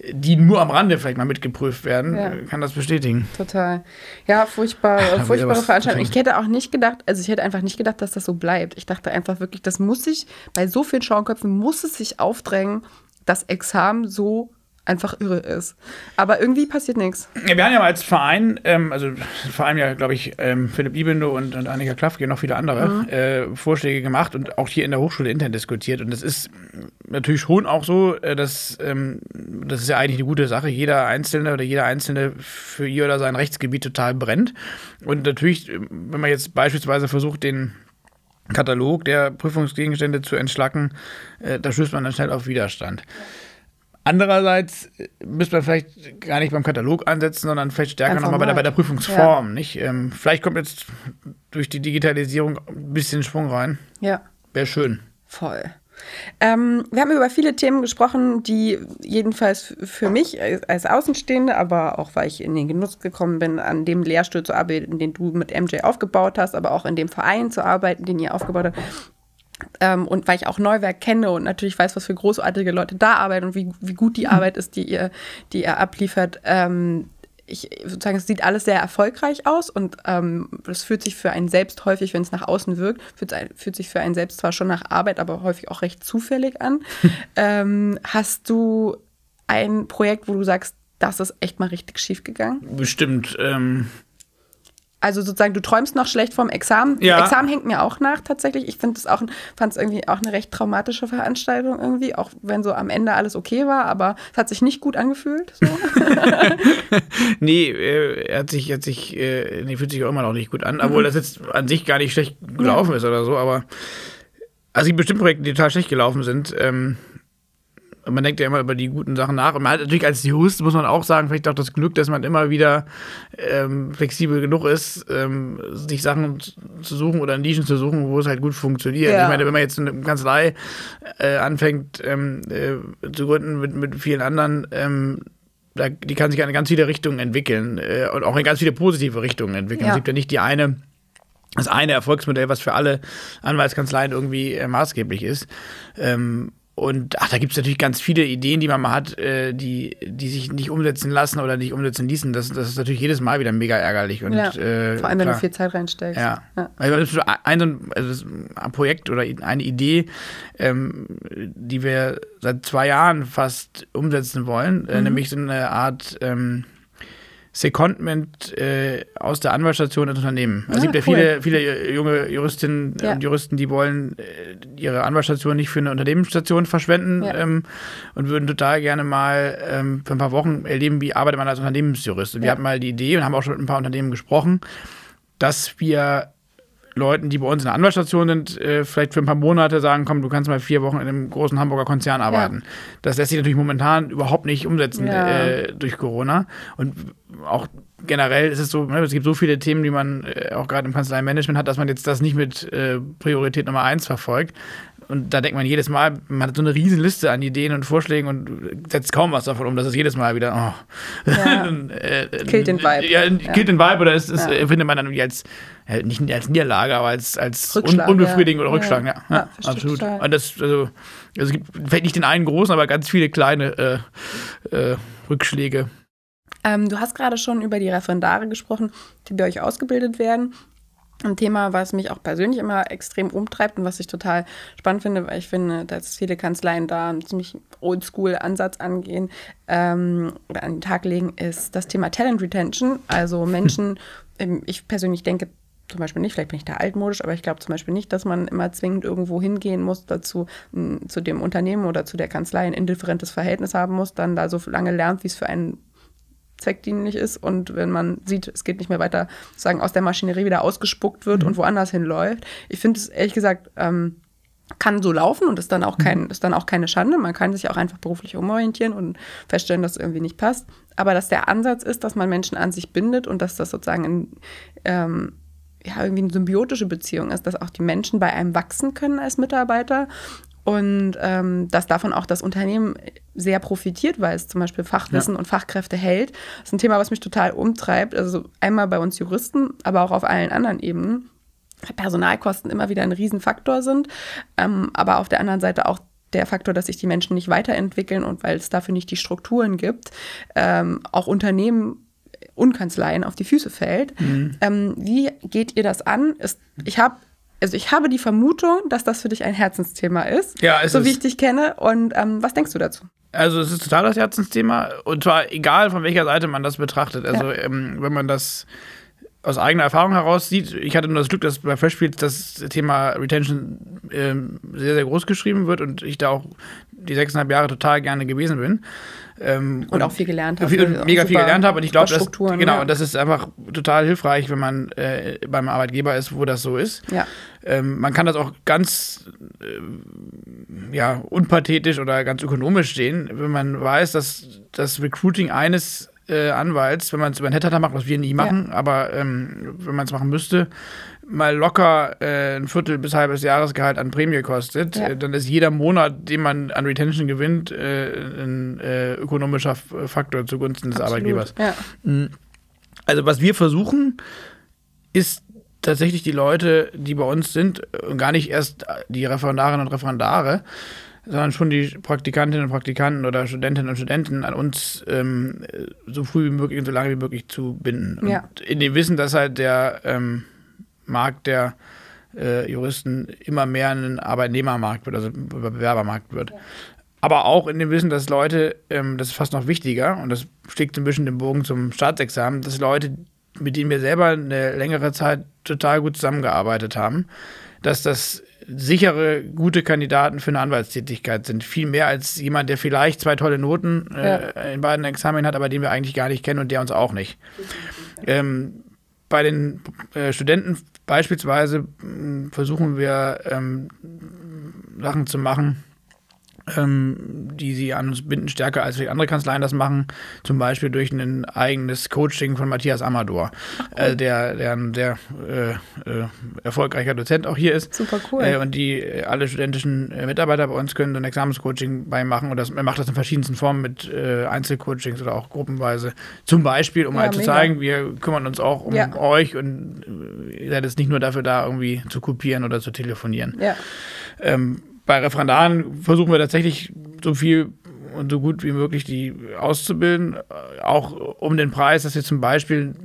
die nur am Rande vielleicht mal mitgeprüft werden kann das bestätigen. Total. Ja, furchtbar, Ach, furchtbare Veranstaltung. Ich hätte auch nicht gedacht, also ich hätte einfach nicht gedacht, dass das so bleibt. Ich dachte einfach wirklich, das muss sich, bei so vielen Schauköpfen muss es sich aufdrängen, das Examen so einfach irre ist. Aber irgendwie passiert nichts. Ja, wir haben ja mal als Verein, ähm, also vor allem ja, glaube ich, ähm, Philipp Ibendo und, und Annika Klaffke und noch viele andere mhm. äh, Vorschläge gemacht und auch hier in der Hochschule intern diskutiert. Und das ist natürlich schon auch so, äh, dass ähm, das ist ja eigentlich eine gute Sache. Jeder Einzelne oder jeder Einzelne für ihr oder sein Rechtsgebiet total brennt. Und natürlich, wenn man jetzt beispielsweise versucht, den Katalog der Prüfungsgegenstände zu entschlacken, äh, da stößt man dann schnell auf Widerstand. Ja. Andererseits müsste man vielleicht gar nicht beim Katalog ansetzen, sondern vielleicht stärker nochmal bei der, bei der Prüfungsform. Ja. Nicht? Ähm, vielleicht kommt jetzt durch die Digitalisierung ein bisschen Schwung rein. Ja. Wäre schön. Voll. Ähm, wir haben über viele Themen gesprochen, die jedenfalls für mich als Außenstehende, aber auch weil ich in den Genuss gekommen bin, an dem Lehrstuhl zu arbeiten, den du mit MJ aufgebaut hast, aber auch in dem Verein zu arbeiten, den ihr aufgebaut habt, ähm, und weil ich auch Neuwerk kenne und natürlich weiß, was für großartige Leute da arbeiten und wie, wie gut die mhm. Arbeit ist, die ihr, die ihr abliefert, ähm, ich sozusagen, es sieht alles sehr erfolgreich aus und ähm, es fühlt sich für einen selbst häufig, wenn es nach außen wirkt, fühlt, fühlt, sich für einen selbst zwar schon nach Arbeit, aber häufig auch recht zufällig an. ähm, hast du ein Projekt, wo du sagst, das ist echt mal richtig schief gegangen? Bestimmt. Ähm, also sozusagen, du träumst noch schlecht vom Examen. Ja. Examen hängt mir auch nach tatsächlich. Ich finde es auch, fand es irgendwie auch eine recht traumatische Veranstaltung irgendwie, auch wenn so am Ende alles okay war, aber es hat sich nicht gut angefühlt. So. nee, äh, er hat sich, hat sich, äh, nee, fühlt sich auch immer noch nicht gut an, obwohl mhm. das jetzt an sich gar nicht schlecht gelaufen ja. ist oder so, aber also die bestimmten Projekte, die total schlecht gelaufen sind, ähm, man denkt ja immer über die guten Sachen nach. Und man hat natürlich als Jurist, muss man auch sagen, vielleicht auch das Glück, dass man immer wieder ähm, flexibel genug ist, ähm, sich Sachen zu suchen oder Nischen zu suchen, wo es halt gut funktioniert. Ja. Ich meine, wenn man jetzt eine Kanzlei äh, anfängt ähm, äh, zu gründen mit, mit vielen anderen, ähm, da, die kann sich in ganz viele Richtungen entwickeln äh, und auch in ganz viele positive Richtungen entwickeln. Ja. Es gibt ja nicht die eine das eine Erfolgsmodell, was für alle Anwaltskanzleien irgendwie äh, maßgeblich ist. Ähm, und ach, da gibt es natürlich ganz viele Ideen, die man mal hat, äh, die, die sich nicht umsetzen lassen oder nicht umsetzen ließen. Das, das ist natürlich jedes Mal wieder mega ärgerlich. Und, ja. äh, Vor allem, wenn klar. du viel Zeit reinsteckst. Ja. Ja. Also ein, so ein, also ein Projekt oder eine Idee, ähm, die wir seit zwei Jahren fast umsetzen wollen, äh, nämlich so eine Art ähm, Secondment äh, aus der Anwaltsstation ins Unternehmen. Also Ah, es gibt ja cool. viele, viele junge Juristinnen Ja. und Juristen, die wollen äh, ihre Anwaltsstation nicht für eine Unternehmensstation verschwenden Ja. ähm, und würden total gerne mal ähm, für ein paar Wochen erleben, wie arbeitet man als Unternehmensjurist. Und wir Ja. hatten mal die Idee und haben auch schon mit ein paar Unternehmen gesprochen, dass wir Leuten, die bei uns in der Anwaltsstation sind, äh, vielleicht für ein paar Monate sagen, komm, du kannst mal vier Wochen in einem großen Hamburger Konzern arbeiten. Das lässt sich natürlich momentan überhaupt nicht umsetzen Ja. äh, durch Corona. Und auch generell ist es so, ne, es gibt so viele Themen, die man äh, auch gerade im Kanzleimanagement hat, dass man jetzt das nicht mit äh, Priorität Nummer eins verfolgt. Und da denkt man jedes Mal, man hat so eine riesen Liste an Ideen und Vorschlägen und setzt kaum was davon um. Das ist jedes Mal wieder, oh. Ja. äh, Killt den Vibe. Ja, killt den Vibe oder ist, ist, Ja. äh, findet man dann irgendwie als, äh, nicht als Niederlage, aber als, als un, unbefriedigend ja. oder Rückschlag. Ja, Ja, ja. ja, Ja, absolut. total. Und das, also, also es gibt vielleicht nicht den einen großen, aber ganz viele kleine äh, äh, Rückschläge. Ähm, du hast gerade schon über die Referendare gesprochen, die bei euch ausgebildet werden. Ein Thema, was mich auch persönlich immer extrem umtreibt und was ich total spannend finde, weil ich finde, dass viele Kanzleien da einen ziemlich oldschool-Ansatz angehen ähm, oder an den Tag legen, ist das Thema Talent Retention. Also Menschen, ähm, ich persönlich denke zum Beispiel nicht, vielleicht bin ich da altmodisch, aber ich glaube zum Beispiel nicht, dass man immer zwingend irgendwo hingehen muss, dazu m, zu dem Unternehmen oder zu der Kanzlei ein indifferentes Verhältnis haben muss, dann da so lange lernt, wie es für einen zweckdienlich ist und wenn man sieht, es geht nicht mehr weiter, sozusagen aus der Maschinerie wieder ausgespuckt wird und woanders hinläuft. Ich finde es ehrlich gesagt ähm, kann so laufen und ist dann auch kein, ist dann auch keine Schande. Man kann sich auch einfach beruflich umorientieren und feststellen, dass es irgendwie nicht passt. Aber dass der Ansatz ist, dass man Menschen an sich bindet und dass das sozusagen in, ähm, ja, irgendwie eine symbiotische Beziehung ist, dass auch die Menschen bei einem wachsen können als Mitarbeiter und ähm, dass davon auch das Unternehmen sehr profitiert, weil es zum Beispiel Fachwissen und Fachkräfte hält. Das ist ein Thema, was mich total umtreibt. Also einmal bei uns Juristen, aber auch auf allen anderen Ebenen. Personalkosten immer wieder ein Riesenfaktor sind, ähm, aber auf der anderen Seite auch der Faktor, dass sich die Menschen nicht weiterentwickeln und weil es dafür nicht die Strukturen gibt, ähm, auch Unternehmen und Kanzleien auf die Füße fällt. Ähm, wie geht ihr das an? Ist, ich habe also ich habe die Vermutung, dass das für dich ein Herzensthema ist, Ja, es so wie ist- ich dich kenne. Und ähm, was denkst du dazu? Also es ist total das Herzensthema und zwar egal von welcher Seite man das betrachtet. Also ähm, wenn man das aus eigener Erfahrung heraus sieht, ich hatte nur das Glück, dass bei Freshfields das Thema Retention ähm, sehr, sehr groß geschrieben wird und ich da auch die sechseinhalb Jahre total gerne gewesen bin. Ähm, Und auch viel gelernt habe. viel, mega viel gelernt habe und ich glaube, das, genau, ja. und das ist einfach total hilfreich, wenn man äh, beim Arbeitgeber ist, wo das so ist. Ja. Ähm, man kann das auch ganz äh, ja, unpathetisch oder ganz ökonomisch sehen, wenn man weiß, dass das Recruiting eines äh, Anwalts, wenn man es über einen Headhunter macht, was wir nie machen, aber ähm, wenn man es machen müsste, mal locker äh, ein Viertel bis halbes Jahresgehalt an Prämie kostet, Ja. äh, dann ist jeder Monat, den man an Retention gewinnt, äh, ein äh, ökonomischer Faktor zugunsten des Arbeitgebers. Ja. Also was wir versuchen, ist tatsächlich die Leute, die bei uns sind, und gar nicht erst die Referendarinnen und Referendare, sondern schon die Praktikantinnen und Praktikanten oder Studentinnen und Studenten an uns ähm, so früh wie möglich und so lange wie möglich zu binden. Ja. Und in dem Wissen, dass halt der ähm, Markt der äh, Juristen immer mehr ein Arbeitnehmermarkt wird, also ein Bewerbermarkt wird. Aber auch in dem Wissen, dass Leute, ähm, das ist fast noch wichtiger, und das schlägt ein bisschen den Bogen zum Staatsexamen, dass Leute, mit denen wir selber eine längere Zeit total gut zusammengearbeitet haben, dass das sichere, gute Kandidaten für eine Anwaltstätigkeit sind. Viel mehr als jemand, der vielleicht zwei tolle Noten äh, in beiden Examen hat, aber den wir eigentlich gar nicht kennen und der uns auch nicht. Ähm, bei den äh, Studenten beispielsweise mh, versuchen wir ähm, Sachen zu machen, ähm, die sie an uns binden, stärker als andere Kanzleien das machen. Zum Beispiel durch ein eigenes Coaching von Matthias Amador, äh, der, der ein sehr äh, äh, erfolgreicher Dozent auch hier ist. Super cool. Äh, und die äh, alle studentischen äh, Mitarbeiter bei uns können so ein Examenscoaching beimachen und das, er macht das in verschiedensten Formen mit Einzelcoachings oder auch gruppenweise. Zum Beispiel, um Ja, halt zu mega. zeigen, wir kümmern uns auch um Ja. euch und ihr seid jetzt nicht nur dafür da, irgendwie zu kopieren oder zu telefonieren. Ja. Ähm, bei Referendaren versuchen wir tatsächlich so viel und so gut wie möglich die auszubilden, auch um den Preis, dass wir zum Beispiel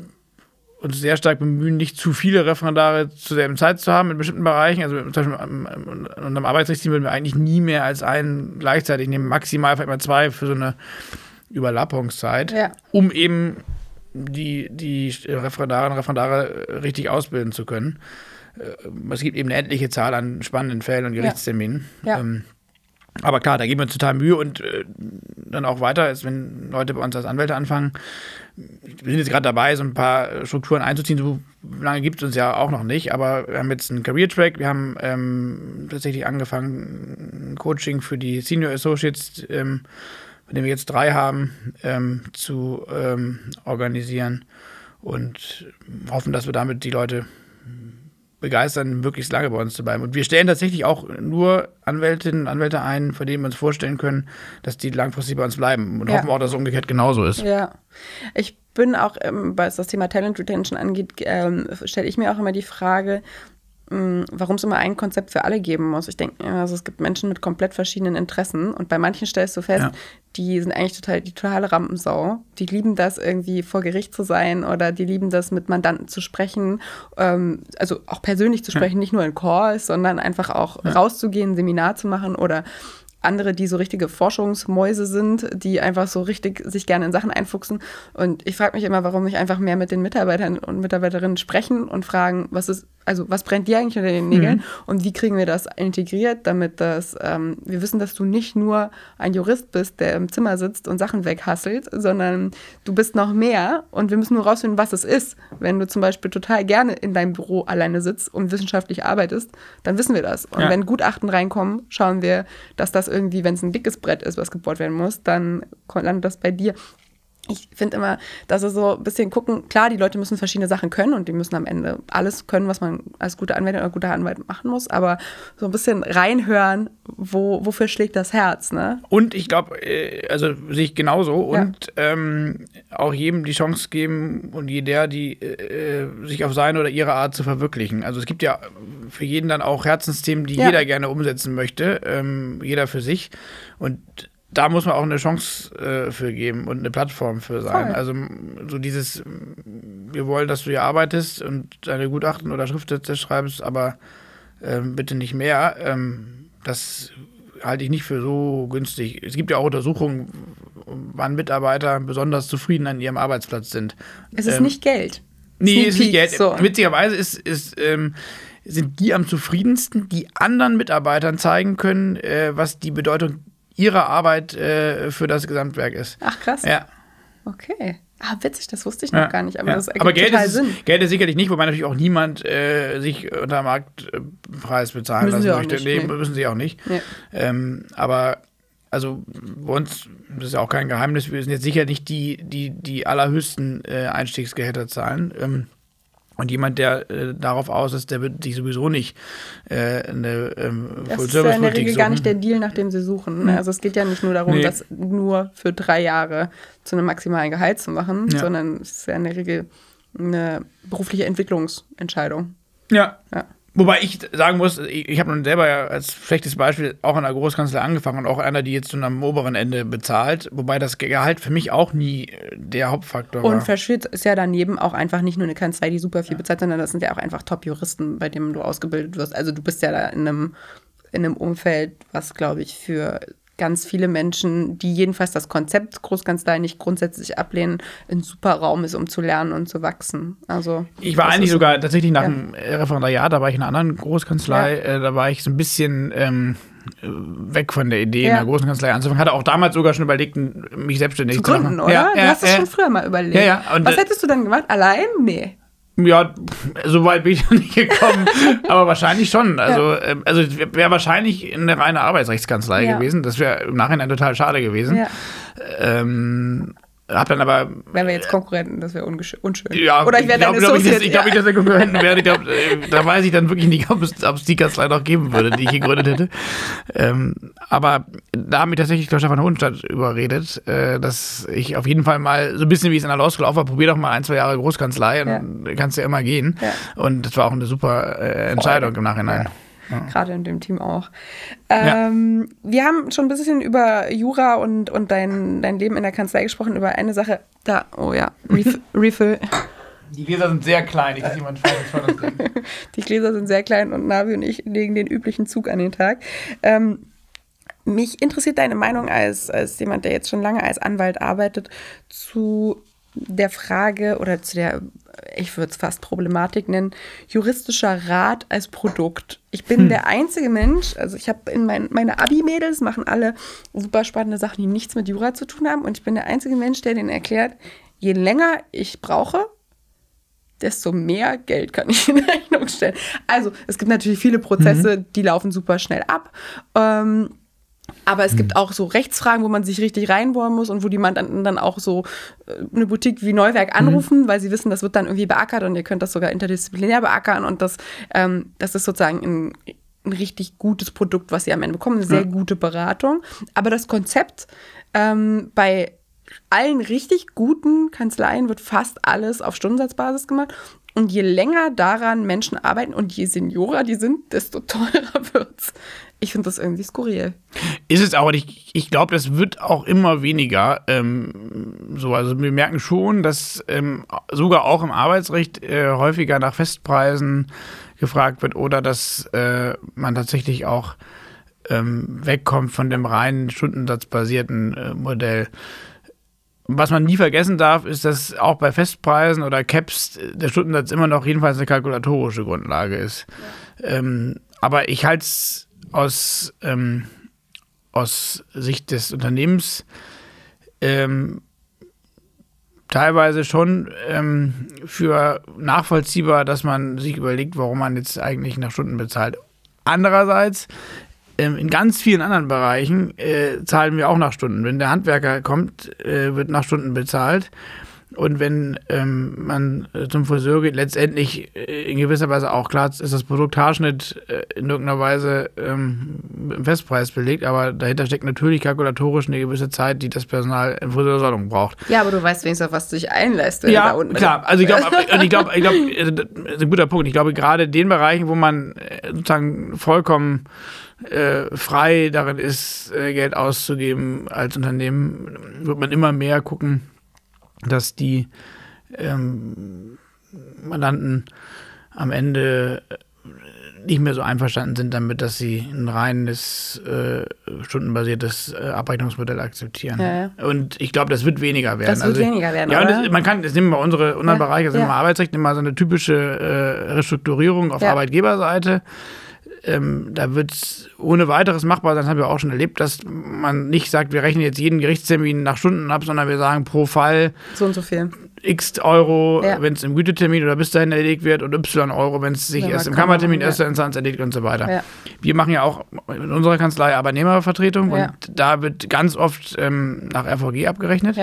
uns sehr stark bemühen, nicht zu viele Referendare zur selben Zeit zu haben in bestimmten Bereichen. Also zum Beispiel unter dem Arbeitsrechtsteam würden wir eigentlich nie mehr als einen gleichzeitig nehmen, maximal vielleicht mal zwei für so eine Überlappungszeit, Ja. um eben die, die Referendarinnen und Referendare richtig ausbilden zu können. Äh, Es gibt eben eine endliche Zahl an spannenden Fällen und Gerichtsterminen. Ja. Ähm, aber klar, da geben wir uns total Mühe und äh, dann auch weiter, als wenn Leute bei uns als Anwälte anfangen. Wir sind jetzt gerade dabei, so ein paar Strukturen einzuziehen. So lange gibt es uns ja auch noch nicht, aber wir haben jetzt einen Career Track. Wir haben ähm, tatsächlich angefangen, ein Coaching für die Senior Associates, ähm, von dem wir jetzt drei haben, ähm, zu ähm, organisieren und hoffen, dass wir damit die Leute begeistern, möglichst lange bei uns zu bleiben. Und wir stellen tatsächlich auch nur Anwältinnen und Anwälte ein, von denen wir uns vorstellen können, dass die langfristig bei uns bleiben. Und Ja. hoffen auch, dass es umgekehrt genauso ist. Ja. Ich bin auch, ähm, was das Thema Talent Retention angeht, ähm, stelle ich mir auch immer die Frage, warum es immer ein Konzept für alle geben muss. Ich denke, also es gibt Menschen mit komplett verschiedenen Interessen und bei manchen stellst du fest, Ja. die sind eigentlich total die totale Rampensau. Die lieben das irgendwie vor Gericht zu sein oder die lieben das mit Mandanten zu sprechen, ähm, also auch persönlich zu sprechen, nicht nur in Calls, sondern einfach auch rauszugehen, ein Seminar zu machen oder andere, die so richtige Forschungsmäuse sind, die einfach so richtig sich gerne in Sachen einfuchsen. Und ich frage mich immer, warum nicht einfach mehr mit den Mitarbeitern und Mitarbeiterinnen sprechen und fragen, was ist, also was brennt dir eigentlich unter den Nägeln und wie kriegen wir das integriert, damit das, ähm, wir wissen, dass du nicht nur ein Jurist bist, der im Zimmer sitzt und Sachen weghasselt, sondern du bist noch mehr und wir müssen nur rausfinden, was es ist. Wenn du zum Beispiel total gerne in deinem Büro alleine sitzt und wissenschaftlich arbeitest, dann wissen wir das. Und Ja. wenn Gutachten reinkommen, schauen wir, dass das irgendwie, wenn es ein dickes Brett ist, was gebohrt werden muss, dann landet das bei dir. Ich finde immer, dass wir so ein bisschen gucken, klar, die Leute müssen verschiedene Sachen können und die müssen am Ende alles können, was man als guter Anwältin oder guter Anwalt machen muss, aber so ein bisschen reinhören, wo, wofür schlägt das Herz, ne? Und ich glaube, äh, also sehe ich genauso. Ja. Und ähm, auch jedem die Chance geben und jeder, die äh, sich auf seine oder ihre Art zu verwirklichen. Also es gibt ja für jeden dann auch Herzensthemen, die Ja. jeder gerne umsetzen möchte, ähm, jeder für sich. Und da muss man auch eine Chance äh, für geben und eine Plattform für sein. Voll. Also so dieses, wir wollen, dass du hier arbeitest und deine Gutachten oder Schriftsätze schreibst, aber ähm, bitte nicht mehr. Ähm, das halte ich nicht für so günstig. Es gibt ja auch Untersuchungen, wann Mitarbeiter besonders zufrieden an ihrem Arbeitsplatz sind. Es ist Ähm, nicht Geld. Nee, Sneak ist nicht Geld. so. Witzigerweise ist, ist, ähm, sind die am zufriedensten, die anderen Mitarbeitern zeigen können, äh, was die Bedeutung ihrer Arbeit äh, für das Gesamtwerk ist. Ach krass. Ja. Okay. Ah, witzig, das wusste ich noch Ja, gar nicht, aber ja. das ergibt aber Geld, total ist, Sinn. Geld ist sicherlich nicht, wobei natürlich auch niemand äh, sich unter Marktpreis bezahlen Müssen lassen möchte. nicht, nee, nee. müssen sie auch nicht. Nee. Ähm, aber also bei uns, das ist ja auch kein Geheimnis, wir sind jetzt sicher nicht die, die, die allerhöchsten äh, Einstiegsgehälter zahlen. Ähm, und jemand, der äh, darauf aus ist, der wird sich sowieso nicht äh, eine ähm, Das ist ja in der Regel gar nicht der suchen. Deal, nach dem sie suchen. ne? Also es geht ja nicht nur darum, Nee. das nur für drei Jahre zu einem maximalen Gehalt zu machen, Ja. sondern es ist ja in der Regel eine berufliche Entwicklungsentscheidung. Ja. Ja. Wobei ich sagen muss, ich, ich habe nun selber ja als schlechtes Beispiel auch in der Großkanzlei angefangen und auch einer, die jetzt schon am oberen Ende bezahlt, wobei das Gehalt für mich auch nie äh, der Hauptfaktor war. Und Verschütt ist ja daneben auch einfach nicht nur eine Kanzlei, die super viel bezahlt, sondern das sind ja auch einfach Top-Juristen, bei denen du ausgebildet wirst. Also du bist ja da in einem, in einem Umfeld, was, glaube ich, für ganz viele Menschen, die jedenfalls das Konzept Großkanzlei nicht grundsätzlich ablehnen, ein super Raum ist, um zu lernen und zu wachsen. Also Ich war eigentlich ist- sogar tatsächlich nach Ja. dem Referendariat, da war ich in einer anderen Großkanzlei, äh, da war ich so ein bisschen ähm, äh, weg von der Idee, in Ja. der großen Kanzlei anzufangen. Hatte auch damals sogar schon überlegt, mich selbstständig zu zu, gründen, machen. oder? Ja, du ja, hast es ja. schon früher mal überlegt. Ja, ja, Was äh, hättest du dann gemacht? Allein? Nee. Ja, so weit bin ich noch nicht gekommen, aber wahrscheinlich schon. Also, ähm, also wäre wahrscheinlich eine reine Arbeitsrechtskanzlei Ja. gewesen. Das wäre im Nachhinein total schade gewesen. Ja. Ähm, hab dann aber Wären wir jetzt Konkurrenten, das wäre unschön. Ja, Oder ich wäre deine glaub Associate. ich glaube ja. nicht, dass der Konkurrenten werde. Ich glaub, äh, da weiß ich dann wirklich nicht, ob es, ob es die Kanzlei noch geben würde, die ich gegründet hätte. Ähm, aber da haben mich tatsächlich Klaus Stefan Hohenstadt überredet, äh, dass ich auf jeden Fall mal, so ein bisschen wie es in der Law School auch war, probier doch mal ein, zwei Jahre Großkanzlei und kannst ja immer gehen. Ja. Und das war auch eine super äh, Entscheidung im Nachhinein. Gerade in dem Team auch. Ähm, Wir haben schon ein bisschen über Jura und, und dein, dein Leben in der Kanzlei gesprochen, über eine Sache. Da, oh ja, Ref Refill. Die Gläser sind sehr klein, ich jemand das Ding. Die Gläser sind sehr klein und Navi und ich legen den üblichen Zug an den Tag. Ähm, mich interessiert deine Meinung als, als jemand, der jetzt schon lange als Anwalt arbeitet, zu der Frage oder zu der, ich würde es fast Problematik nennen, juristischer Rat als Produkt. Ich bin der einzige Mensch, also ich habe in mein, meine Abi-Mädels machen alle super spannende Sachen, die nichts mit Jura zu tun haben und ich bin der einzige Mensch, der denen erklärt, je länger ich brauche, desto mehr Geld kann ich in Rechnung stellen. Also es gibt natürlich viele Prozesse, die laufen super schnell ab. Ähm, aber es gibt auch so Rechtsfragen, wo man sich richtig reinbohren muss und wo die Mandanten dann auch so äh, eine Boutique wie Neuwerk anrufen, weil sie wissen, das wird dann irgendwie beackert und ihr könnt das sogar interdisziplinär beackern und das, ähm, das ist sozusagen ein, ein richtig gutes Produkt, was sie am Ende bekommen, eine sehr gute Beratung. Aber das Konzept ähm, bei allen richtig guten Kanzleien wird fast alles auf Stundensatzbasis gemacht. Und je länger daran Menschen arbeiten und je seniorer die sind, desto teurer wird's. Ich finde das irgendwie skurril. Ist es auch, und ich, ich glaube, das wird auch immer weniger. Ähm, so, also wir merken schon, dass ähm, sogar auch im Arbeitsrecht äh, häufiger nach Festpreisen gefragt wird oder dass äh, man tatsächlich auch ähm, wegkommt von dem reinen stundensatzbasierten äh, Modell. Was man nie vergessen darf, ist, dass auch bei Festpreisen oder Caps der Stundensatz immer noch jedenfalls eine kalkulatorische Grundlage ist. Ähm, aber ich halte es aus, ähm, aus Sicht des Unternehmens ähm, teilweise schon ähm, für nachvollziehbar, dass man sich überlegt, warum man jetzt eigentlich nach Stunden bezahlt. Andererseits, ähm, in ganz vielen anderen Bereichen äh, zahlen wir auch nach Stunden. Wenn der Handwerker kommt, äh, wird nach Stunden bezahlt. Und wenn ähm, man äh, zum Friseur geht, letztendlich äh, in gewisser Weise auch klar ist das Produkt Haarschnitt äh, in irgendeiner Weise ähm, mit dem Festpreis belegt, aber dahinter steckt natürlich kalkulatorisch eine gewisse Zeit, die das Personal in Friseursalon braucht. Ja, aber du weißt wenigstens, auf was du dich einlässt. wenn du Ja, da unten klar. Also ich glaube, ich glaube, ich glaube, das ist ein guter Punkt. Ich glaube, gerade in den Bereichen, wo man sozusagen vollkommen äh, frei darin ist, Geld auszugeben als Unternehmen, wird man immer mehr gucken, dass die ähm, Mandanten am Ende äh, nicht mehr so einverstanden sind damit, dass sie ein reines äh, stundenbasiertes äh, Abrechnungsmodell akzeptieren. Ja, Und ich glaube, das wird weniger werden. Das wird weniger werden, Ja, das, man kann, das nehmen wir unsere anderen Ja, Bereiche, das nehmen wir ja. Arbeitsrecht, nehmen wir so eine typische äh, Restrukturierung auf Ja. Arbeitgeberseite. Ähm, da wird es ohne weiteres machbar sein, das haben wir auch schon erlebt, dass man nicht sagt, wir rechnen jetzt jeden Gerichtstermin nach Stunden ab, sondern wir sagen pro Fall so und so viel. x Euro, Ja. wenn es im Gütetermin oder bis dahin erledigt wird und y Euro, wenn es sich erst im Kammertermin ja. erster Instanz erledigt und so weiter. Wir machen ja auch in unserer Kanzlei Arbeitnehmervertretung und da wird ganz oft ähm, nach RVG abgerechnet.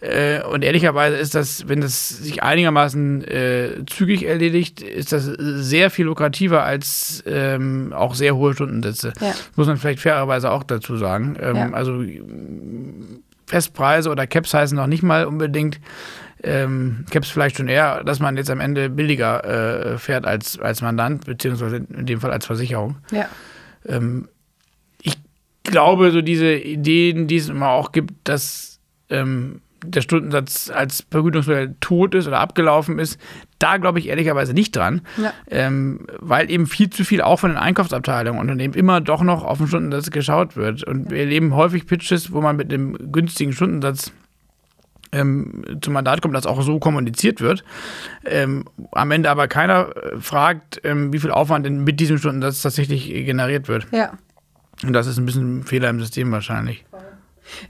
Äh, und ehrlicherweise ist das, wenn das sich einigermaßen äh, zügig erledigt, ist das sehr viel lukrativer als ähm, auch sehr hohe Stundensätze. Ja. Muss man vielleicht fairerweise auch dazu sagen. Ähm, Ja. Also Festpreise oder Caps heißen noch nicht mal unbedingt. Ähm, Caps vielleicht schon eher, dass man jetzt am Ende billiger äh, fährt als, als Mandant, beziehungsweise in dem Fall als Versicherung. Ja. Ähm, ich glaube, so diese Ideen, die es immer auch gibt, dass ähm, der Stundensatz als Vergütungsmodell tot ist oder abgelaufen ist, da glaube ich ehrlicherweise nicht dran, Ja. ähm, weil eben viel zu viel auch von den Einkaufsabteilungen und Unternehmen immer doch noch auf den Stundensatz geschaut wird. Und wir erleben häufig Pitches, wo man mit dem günstigen Stundensatz ähm, zum Mandat kommt, das auch so kommuniziert wird. Ähm, am Ende aber keiner äh, fragt, ähm, wie viel Aufwand denn mit diesem Stundensatz tatsächlich generiert wird. Ja. Und das ist ein bisschen ein Fehler im System wahrscheinlich.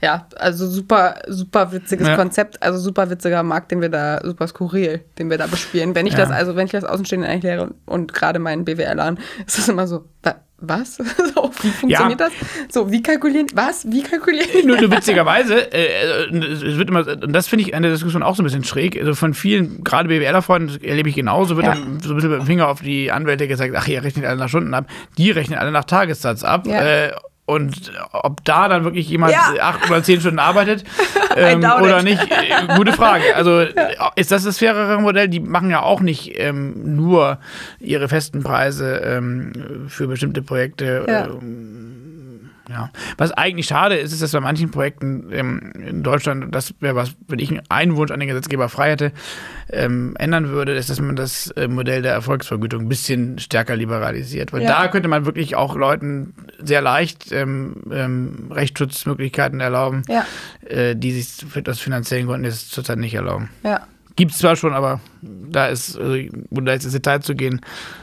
Ja, also super, super witziges Ja. Konzept, also super witziger Markt, den wir da, super skurril, den wir da bespielen. Wenn ich Ja. das, also wenn ich das Außenstehenden erkläre und gerade meinen BWLern, ist das immer so, wa- was? so, wie funktioniert Ja. das? So, wie kalkulieren, was? Wie kalkulieren? Nur, nur witzigerweise, äh, äh, es wird immer, und das finde ich an der Diskussion auch so ein bisschen schräg. Also von vielen, gerade BWLer-Freunden, erlebe ich genauso, wird Ja. dann so ein bisschen mit dem Finger auf die Anwälte gesagt, ach, ihr rechnet alle nach Stunden ab. Die rechnen alle nach Tagessatz ab. Ja. Äh, Und ob da dann wirklich jemand Ja. acht oder zehn Stunden arbeitet ähm, oder nicht, äh, gute Frage. Also ist das das fairere Modell? Die machen ja auch nicht ähm, nur ihre festen Preise ähm, für bestimmte Projekte. Ja. Ähm, ja. Was eigentlich schade ist, ist, dass bei manchen Projekten ähm, in Deutschland, das wäre was, wenn ich einen Wunsch an den Gesetzgeber frei hätte, ähm, ändern würde, ist, dass man das äh, Modell der Erfolgsvergütung ein bisschen stärker liberalisiert. Weil Ja. da könnte man wirklich auch Leuten sehr leicht ähm, ähm, Rechtsschutzmöglichkeiten erlauben, Ja. äh, die sich für das finanziellen Gründen jetzt zurzeit nicht erlauben. Ja. Gibt es zwar schon, aber da ist, also, um da jetzt ins Detail zu gehen,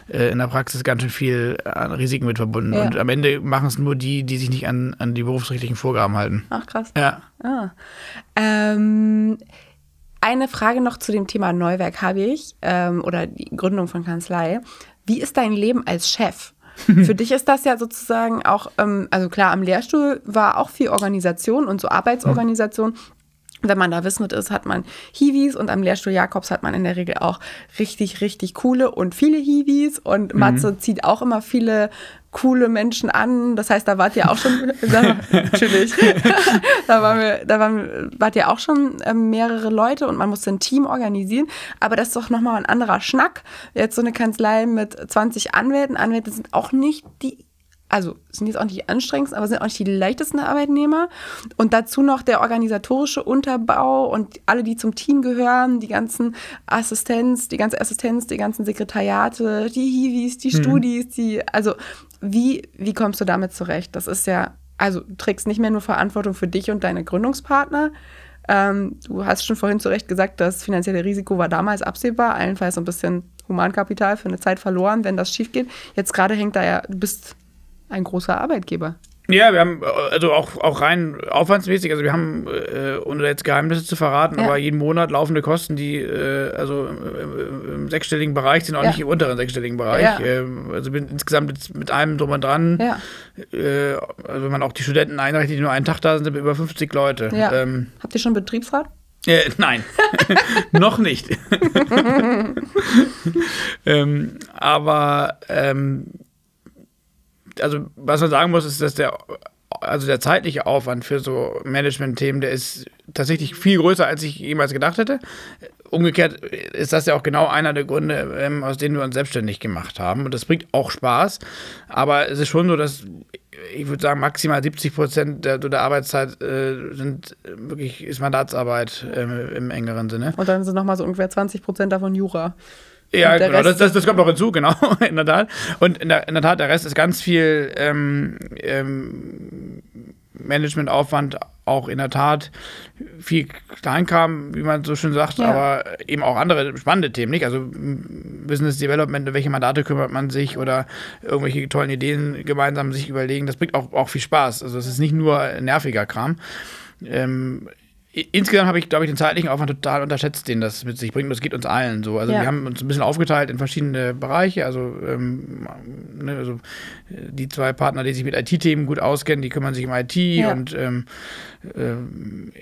äh, in der Praxis ganz schön viel an Risiken mit verbunden. Ja. Und am Ende machen es nur die, die sich nicht an, an die berufsrechtlichen Vorgaben halten. Ach, krass. Ja. Ah. Ähm, eine Frage noch zu dem Thema Neuwerk habe ich, ähm, oder die Gründung von Kanzlei. Wie ist dein Leben als Chef? Für dich ist das ja sozusagen auch, ähm, also klar, am Lehrstuhl war auch viel Organisation und so Arbeitsorganisation. Wenn man da wissend ist, hat man Hiwis und am Lehrstuhl Jakobs hat man in der Regel auch richtig, richtig coole und viele Hiwis und Matze zieht auch immer viele coole Menschen an. Das heißt, da wart ihr auch schon, da, natürlich, da, waren wir, da waren, wart ihr auch schon ähm, mehrere Leute und man musste ein Team organisieren. Aber das ist doch nochmal ein anderer Schnack. Jetzt so eine Kanzlei mit 20 Anwälten. Anwälte sind auch nicht die also sind jetzt auch nicht die anstrengendsten, aber sind auch nicht die leichtesten Arbeitnehmer. Und dazu noch der organisatorische Unterbau und alle, die zum Team gehören, die ganzen Assistenz, die ganze Assistenz, die ganzen Sekretariate, die Hiwis, die Studis, die, also wie, wie kommst du damit zurecht? Das ist ja, also du trägst nicht mehr nur Verantwortung für dich und deine Gründungspartner. Ähm, du hast schon vorhin zu Recht gesagt, das finanzielle Risiko war damals absehbar, allenfalls so ein bisschen Humankapital für eine Zeit verloren, wenn das schief geht. Jetzt gerade hängt da ja, du bist ein großer Arbeitgeber. Ja, wir haben, also auch, auch rein aufwandsmäßig, also wir haben, äh, ohne jetzt Geheimnisse zu verraten, Ja. aber jeden Monat laufende Kosten, die äh, also äh, im sechsstelligen Bereich sind, auch Ja. nicht im unteren sechsstelligen Bereich. Ja. Ähm, also bin insgesamt mit allem drum und dran, äh, also wenn man auch die Studenten einrechnet, die nur einen Tag da sind, sind wir über 50 Leute. Ähm, Habt ihr schon Betriebsrat? Äh, nein, noch nicht. ähm, aber ähm, also was man sagen muss, ist, dass der also der zeitliche Aufwand für so Management-Themen, der ist tatsächlich viel größer, als ich jemals gedacht hätte. Umgekehrt ist das ja auch genau einer der Gründe, ähm, aus denen wir uns selbstständig gemacht haben. Und das bringt auch Spaß. Aber es ist schon so, dass ich würde sagen, maximal 70 Prozent der, der Arbeitszeit äh, sind wirklich ist Mandatsarbeit ähm, im engeren Sinne. Und dann sind noch mal so ungefähr 20 Prozent davon Jura. Ja, genau, das, Rest- das, das kommt noch hinzu, genau, in der Tat. Und in der, in der Tat, der Rest ist ganz viel ähm, ähm, Managementaufwand, auch in der Tat viel Kleinkram, wie man so schön sagt, Ja. aber eben auch andere spannende Themen, nicht? Also m, Business Development, welche Mandate kümmert man sich oder irgendwelche tollen Ideen gemeinsam sich überlegen, das bringt auch, auch viel Spaß. Also es ist nicht nur nerviger Kram. Ähm, Insgesamt habe ich, glaube ich, den zeitlichen Aufwand total unterschätzt, den das mit sich bringt. Und das geht uns allen so. Also Ja. wir haben uns ein bisschen aufgeteilt in verschiedene Bereiche. Also, ähm, ne, also äh, die zwei Partner, die sich mit IT-Themen gut auskennen, die kümmern sich um IT Ja. und ähm, ähm,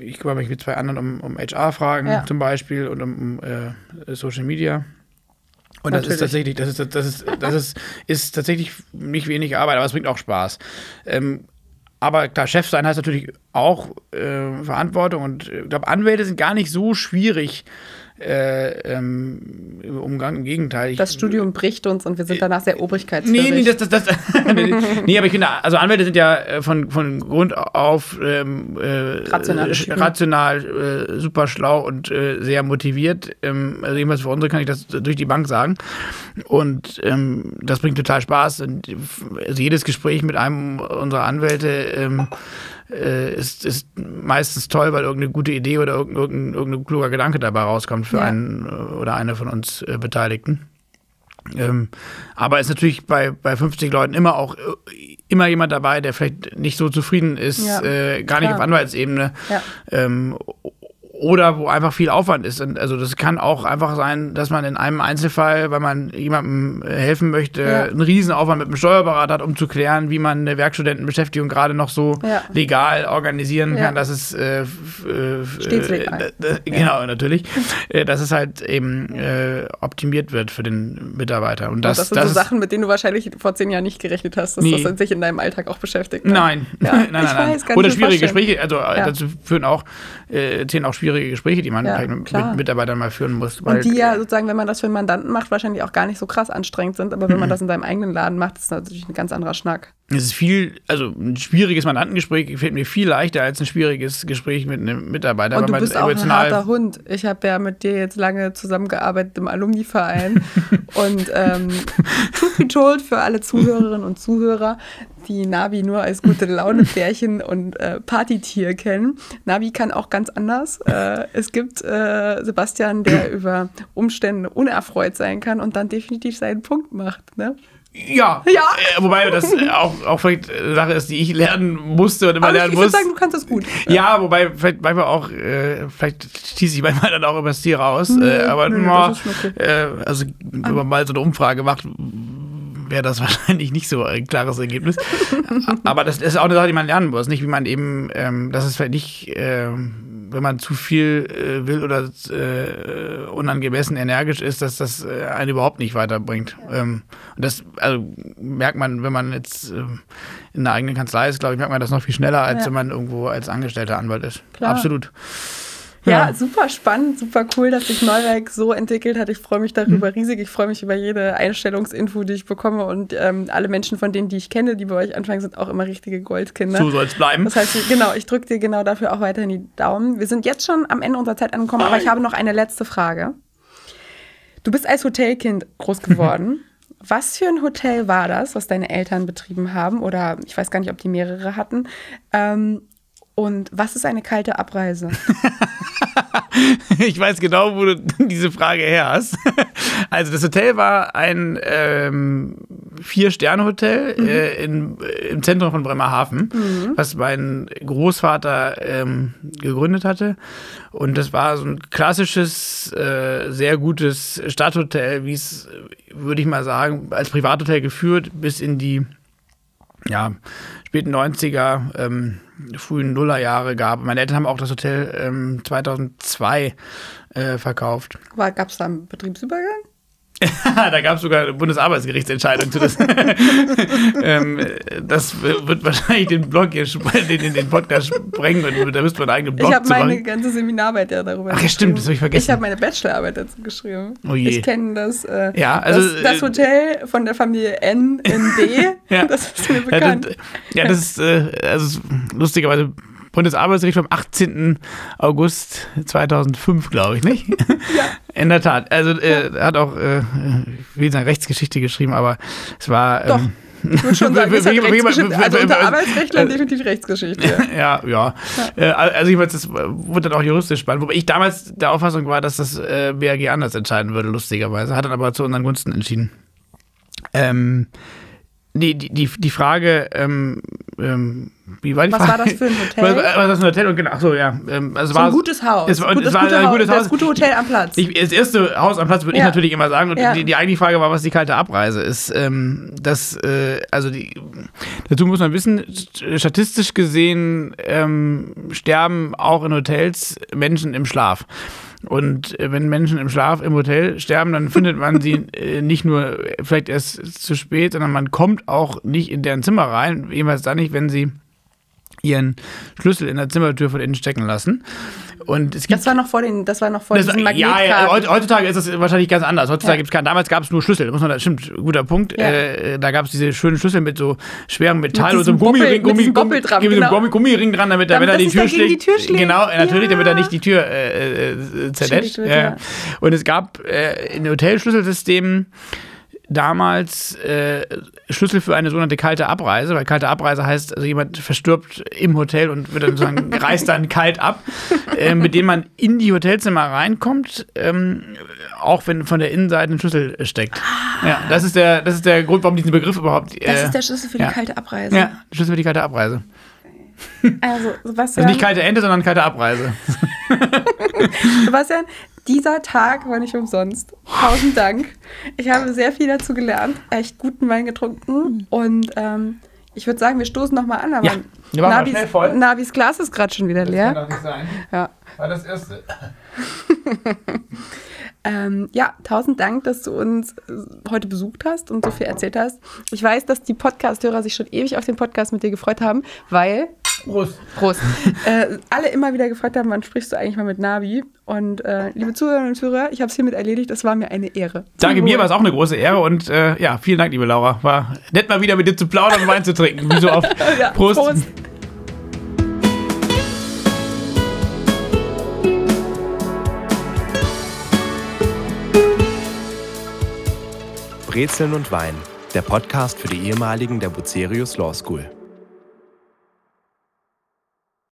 ich kümmere mich mit zwei anderen um, um HR-Fragen Ja. zum Beispiel und um, um äh, Social Media. Und das ist Natürlich. tatsächlich, das ist, das ist, das ist, ist tatsächlich nicht wenig Arbeit, aber es bringt auch Spaß. Ähm, aber klar, Chef sein heißt natürlich auch äh, Verantwortung. Und äh, ich glaube, Anwälte sind gar nicht so schwierig äh, ähm, Umgang. Im Gegenteil. Ich, Das Studium bricht uns und wir sind danach sehr obrigkeitsfähig. Nee, nee, das, das, das, nee, aber ich finde, also Anwälte sind ja äh, von, von Grund auf ähm, äh, Rationale äh, Typen. rational, äh, super schlau und äh, sehr motiviert. Ähm, also jedenfalls für unsere kann ich das durch die Bank sagen. Und ähm, das bringt total Spaß. Und also jedes Gespräch mit einem unserer Anwälte ähm, äh, ist, ist meistens toll, weil irgendeine gute Idee oder irgendein, irgendein, kluger Gedanke dabei rauskommt für Ja. einen äh, oder eine von uns äh, Beteiligten. Ähm, aber ist natürlich bei, bei 50 Leuten immer auch äh, immer jemand dabei, der vielleicht nicht so zufrieden ist, Ja, äh, gar nicht klar. auf Anwaltsebene. Ja. Ähm, oder wo einfach viel Aufwand ist. Und also das kann auch einfach sein, dass man in einem Einzelfall, weil man jemandem äh, helfen möchte, Ja. einen riesen Aufwand mit dem Steuerberater hat, um zu klären, wie man eine Werkstudentenbeschäftigung gerade noch so Ja. legal organisieren Ja. kann, dass es äh, äh, Stets äh, legal. äh, Genau, natürlich. Äh, dass es halt eben äh, optimiert wird für den Mitarbeiter. Und das, das, sind so ist- Sachen, mit denen du wahrscheinlich vor zehn Jahren nicht gerechnet hast, dass Nee. das sich in deinem Alltag auch beschäftigt. ne? Nein, nein, nein, ich nein. weiß, kann Oder schwierige vorstellen. Gespräche, also äh, dazu führen auch, äh, zählen auch schwierige Gespräche, die man Ja, vielleicht mit, mit Mitarbeitern mal führen muss. Und die ja sozusagen, wenn man das für einen Mandanten macht, wahrscheinlich auch gar nicht so krass anstrengend sind. Aber wenn Mhm. man das in deinem eigenen Laden macht, ist das natürlich ein ganz anderer Schnack. Es ist viel, also ein schwieriges Mandantengespräch fällt mir viel leichter als ein schwieriges Gespräch mit einem Mitarbeiter. Und du bist auch ein harter Hund. Ich habe ja mit dir jetzt lange zusammengearbeitet im Alumni-Verein. und ähm, truth be told für alle Zuhörerinnen und Zuhörer, die Navi nur als gute Laune-Pärchen und äh, Partytier kennen. Navi kann auch ganz anders. Äh, es gibt äh, Sebastian, der über Umstände unerfreut sein kann und dann definitiv seinen Punkt macht. Ne? Ja, Ja. Äh, wobei das auch, auch vielleicht eine Sache ist, die ich lernen musste und immer Aber ich, lernen ich würde muss. sagen, du kannst es gut. Ja, wobei vielleicht manchmal auch, äh, vielleicht schieße ich manchmal dann auch übers Ziel raus. Nee, äh, aber das ist schon okay. äh, also wenn man mal so eine Umfrage macht, wäre das wahrscheinlich nicht so ein klares Ergebnis. aber das ist auch eine Sache, die man lernen muss, nicht wie man eben, ähm, das ist vielleicht nicht, ähm, wenn man zu viel äh, will oder äh, unangemessen energisch ist, dass das äh, einen überhaupt nicht weiterbringt. Ähm, und das also, merkt man, wenn man jetzt ähm, in einer eigenen Kanzlei ist, glaube ich, merkt man das noch viel schneller, als Ja. wenn man irgendwo als angestellter Anwalt ist. Klar. Absolut. Ja, Ja. super spannend, super cool, dass sich Neuwerk so entwickelt hat. Ich freue mich Mhm. darüber riesig. Ich freue mich über jede Einstellungsinfo, die ich bekomme. Und ähm, alle Menschen von denen, die ich kenne, die bei euch anfangen, sind auch immer richtige Goldkinder. So soll es bleiben. Das heißt, genau, ich drücke dir genau dafür auch weiterhin die Daumen. Wir sind jetzt schon am Ende unserer Zeit angekommen, aber ich habe noch eine letzte Frage. Du bist als Hotelkind groß geworden. Was für ein Hotel war das, was deine Eltern betrieben haben? Oder ich weiß gar nicht, ob die mehrere hatten. Ähm, und was ist eine kalte Abreise? Ich weiß genau, wo du diese Frage her hast. Also das Hotel war ein ähm, Vier-Sterne-Hotel äh, in, äh, im Zentrum von Bremerhaven, was mein Großvater ähm, gegründet hatte. Und das war so ein klassisches, äh, sehr gutes Stadthotel, wie es, äh, würde ich mal sagen, als Privathotel geführt bis in die ja, späten 90er, ähm, frühen Nullerjahre gab. Meine Eltern haben auch das Hotel ähm, 2002 äh, verkauft. Gab es da einen Betriebsübergang? da gab es sogar eine Bundesarbeitsgerichtsentscheidung zu das. ähm, das wird wahrscheinlich den Blog hier, den, den, Podcast sprengen und da müsste man einen eigenen Blog Ich habe meine machen. ganze Seminararbeit ja darüber Ach ja, stimmt, das hab ich vergessen. Ich habe meine Bachelorarbeit dazu geschrieben. Oh je. Ich kenne das, äh, Ja, also, das, das äh, Hotel von der Familie N in D. Ja. Das ist mir Ja, bekannt. das, ja, das ist äh, also lustigerweise Bundesarbeitsgericht vom 18. August 2005, glaube ich, nicht? Ja. In der Tat. Also äh, er hat auch, äh, ich will sagen, Rechtsgeschichte geschrieben, aber es war. Doch. Ähm, Ich würde schon sagen, es hat Wie- wie- wie- Rechtsgeschichte. wie- Also wie- unter wie- Arbeitsrechtlern äh, definitiv Rechtsgeschichte. ja, ja. Äh, also ich meine, das wurde dann auch juristisch spannend. Wobei ich damals der Auffassung war, dass das äh, BAG anders entscheiden würde, lustigerweise. Hat dann aber zu unseren Gunsten entschieden. Ähm, die, die, die Frage, ähm, ähm, wie war die Was Frage? war das für ein Hotel? Was, war das für ein Hotel? Und genau, ach so, ja. Ähm, also So war, ein gutes Haus. Es war, Gut, es das, war gute ein gutes Haus. das gute Hotel am Platz. Ich, das erste Haus am Platz würde ich Ja. natürlich immer sagen. Und Ja. die, die eigentliche Frage war, was die kalte Abreise ist. Ähm, das, äh, also die, dazu muss man wissen, statistisch gesehen ähm, sterben auch in Hotels Menschen im Schlaf. Und äh, wenn Menschen im Schlaf im Hotel sterben, dann findet man sie äh, nicht nur vielleicht erst zu spät, sondern man kommt auch nicht in deren Zimmer rein, jedenfalls dann nicht, wenn sie ihren Schlüssel in der Zimmertür von innen stecken lassen. Und es gibt das war noch vor, den, das war noch vor das, diesen ja, ja, heut- heutzutage ist es wahrscheinlich ganz anders. Heutzutage Ja. gibt's keinen. Damals gab es nur Schlüssel. Muss man, das stimmt, guter Punkt. Ja. Äh, da gab es diese schönen Schlüssel mit so schwerem Metall Mit und so einem Gummiring, mit diesem Gummi, dran, Gummi, genau. Gummi, Gummiring dran, damit, Damit damit er das die nicht Tür schlägt. die Tür schlägt. Genau, natürlich, Ja. damit er nicht die Tür äh, äh, zerletscht. Ja. ja. Und es gab äh, in Hotelschlüsselsystemen damals äh, Schlüssel für eine sogenannte kalte Abreise, weil kalte Abreise heißt, also jemand verstirbt im Hotel und wird dann sozusagen reist dann kalt ab, äh, mit dem man in die Hotelzimmer reinkommt, ähm, auch wenn von der Innenseite ein Schlüssel steckt. Ja, das ist der, das ist der Grund, warum diesen Begriff überhaupt. Äh, das ist der Schlüssel für ja. die kalte Abreise. ja, Schlüssel für die kalte Abreise. Also, Sebastian. Also nicht kalte Ente, sondern kalte Abreise. Sebastian, dieser Tag war nicht umsonst. Tausend Dank. Ich habe sehr viel dazu gelernt, echt guten Wein getrunken und ähm, ich würde sagen, wir stoßen nochmal an. Aber Ja, voll. Nabis Glas ist gerade schon wieder leer. doch nicht sein. Ja. War das erste. Ähm, ja, tausend Dank, dass du uns äh, heute besucht hast und so viel erzählt hast. Ich weiß, dass die Podcast-Hörer sich schon ewig auf den Podcast mit dir gefreut haben, weil, Prost. Prost, äh, alle immer wieder gefragt haben, wann sprichst du eigentlich mal mit Navi? Und äh, liebe Zuhörerinnen und Zuhörer, ich habe es hiermit erledigt, es war mir eine Ehre. Danke, mir war es auch eine große Ehre und äh, ja, vielen Dank, liebe Laura. War nett mal wieder mit dir zu plaudern und Wein zu trinken. Wie so oft. Ja, Prost. Prost. Brezeln und Wein, der Podcast für die ehemaligen der Bucerius Law School.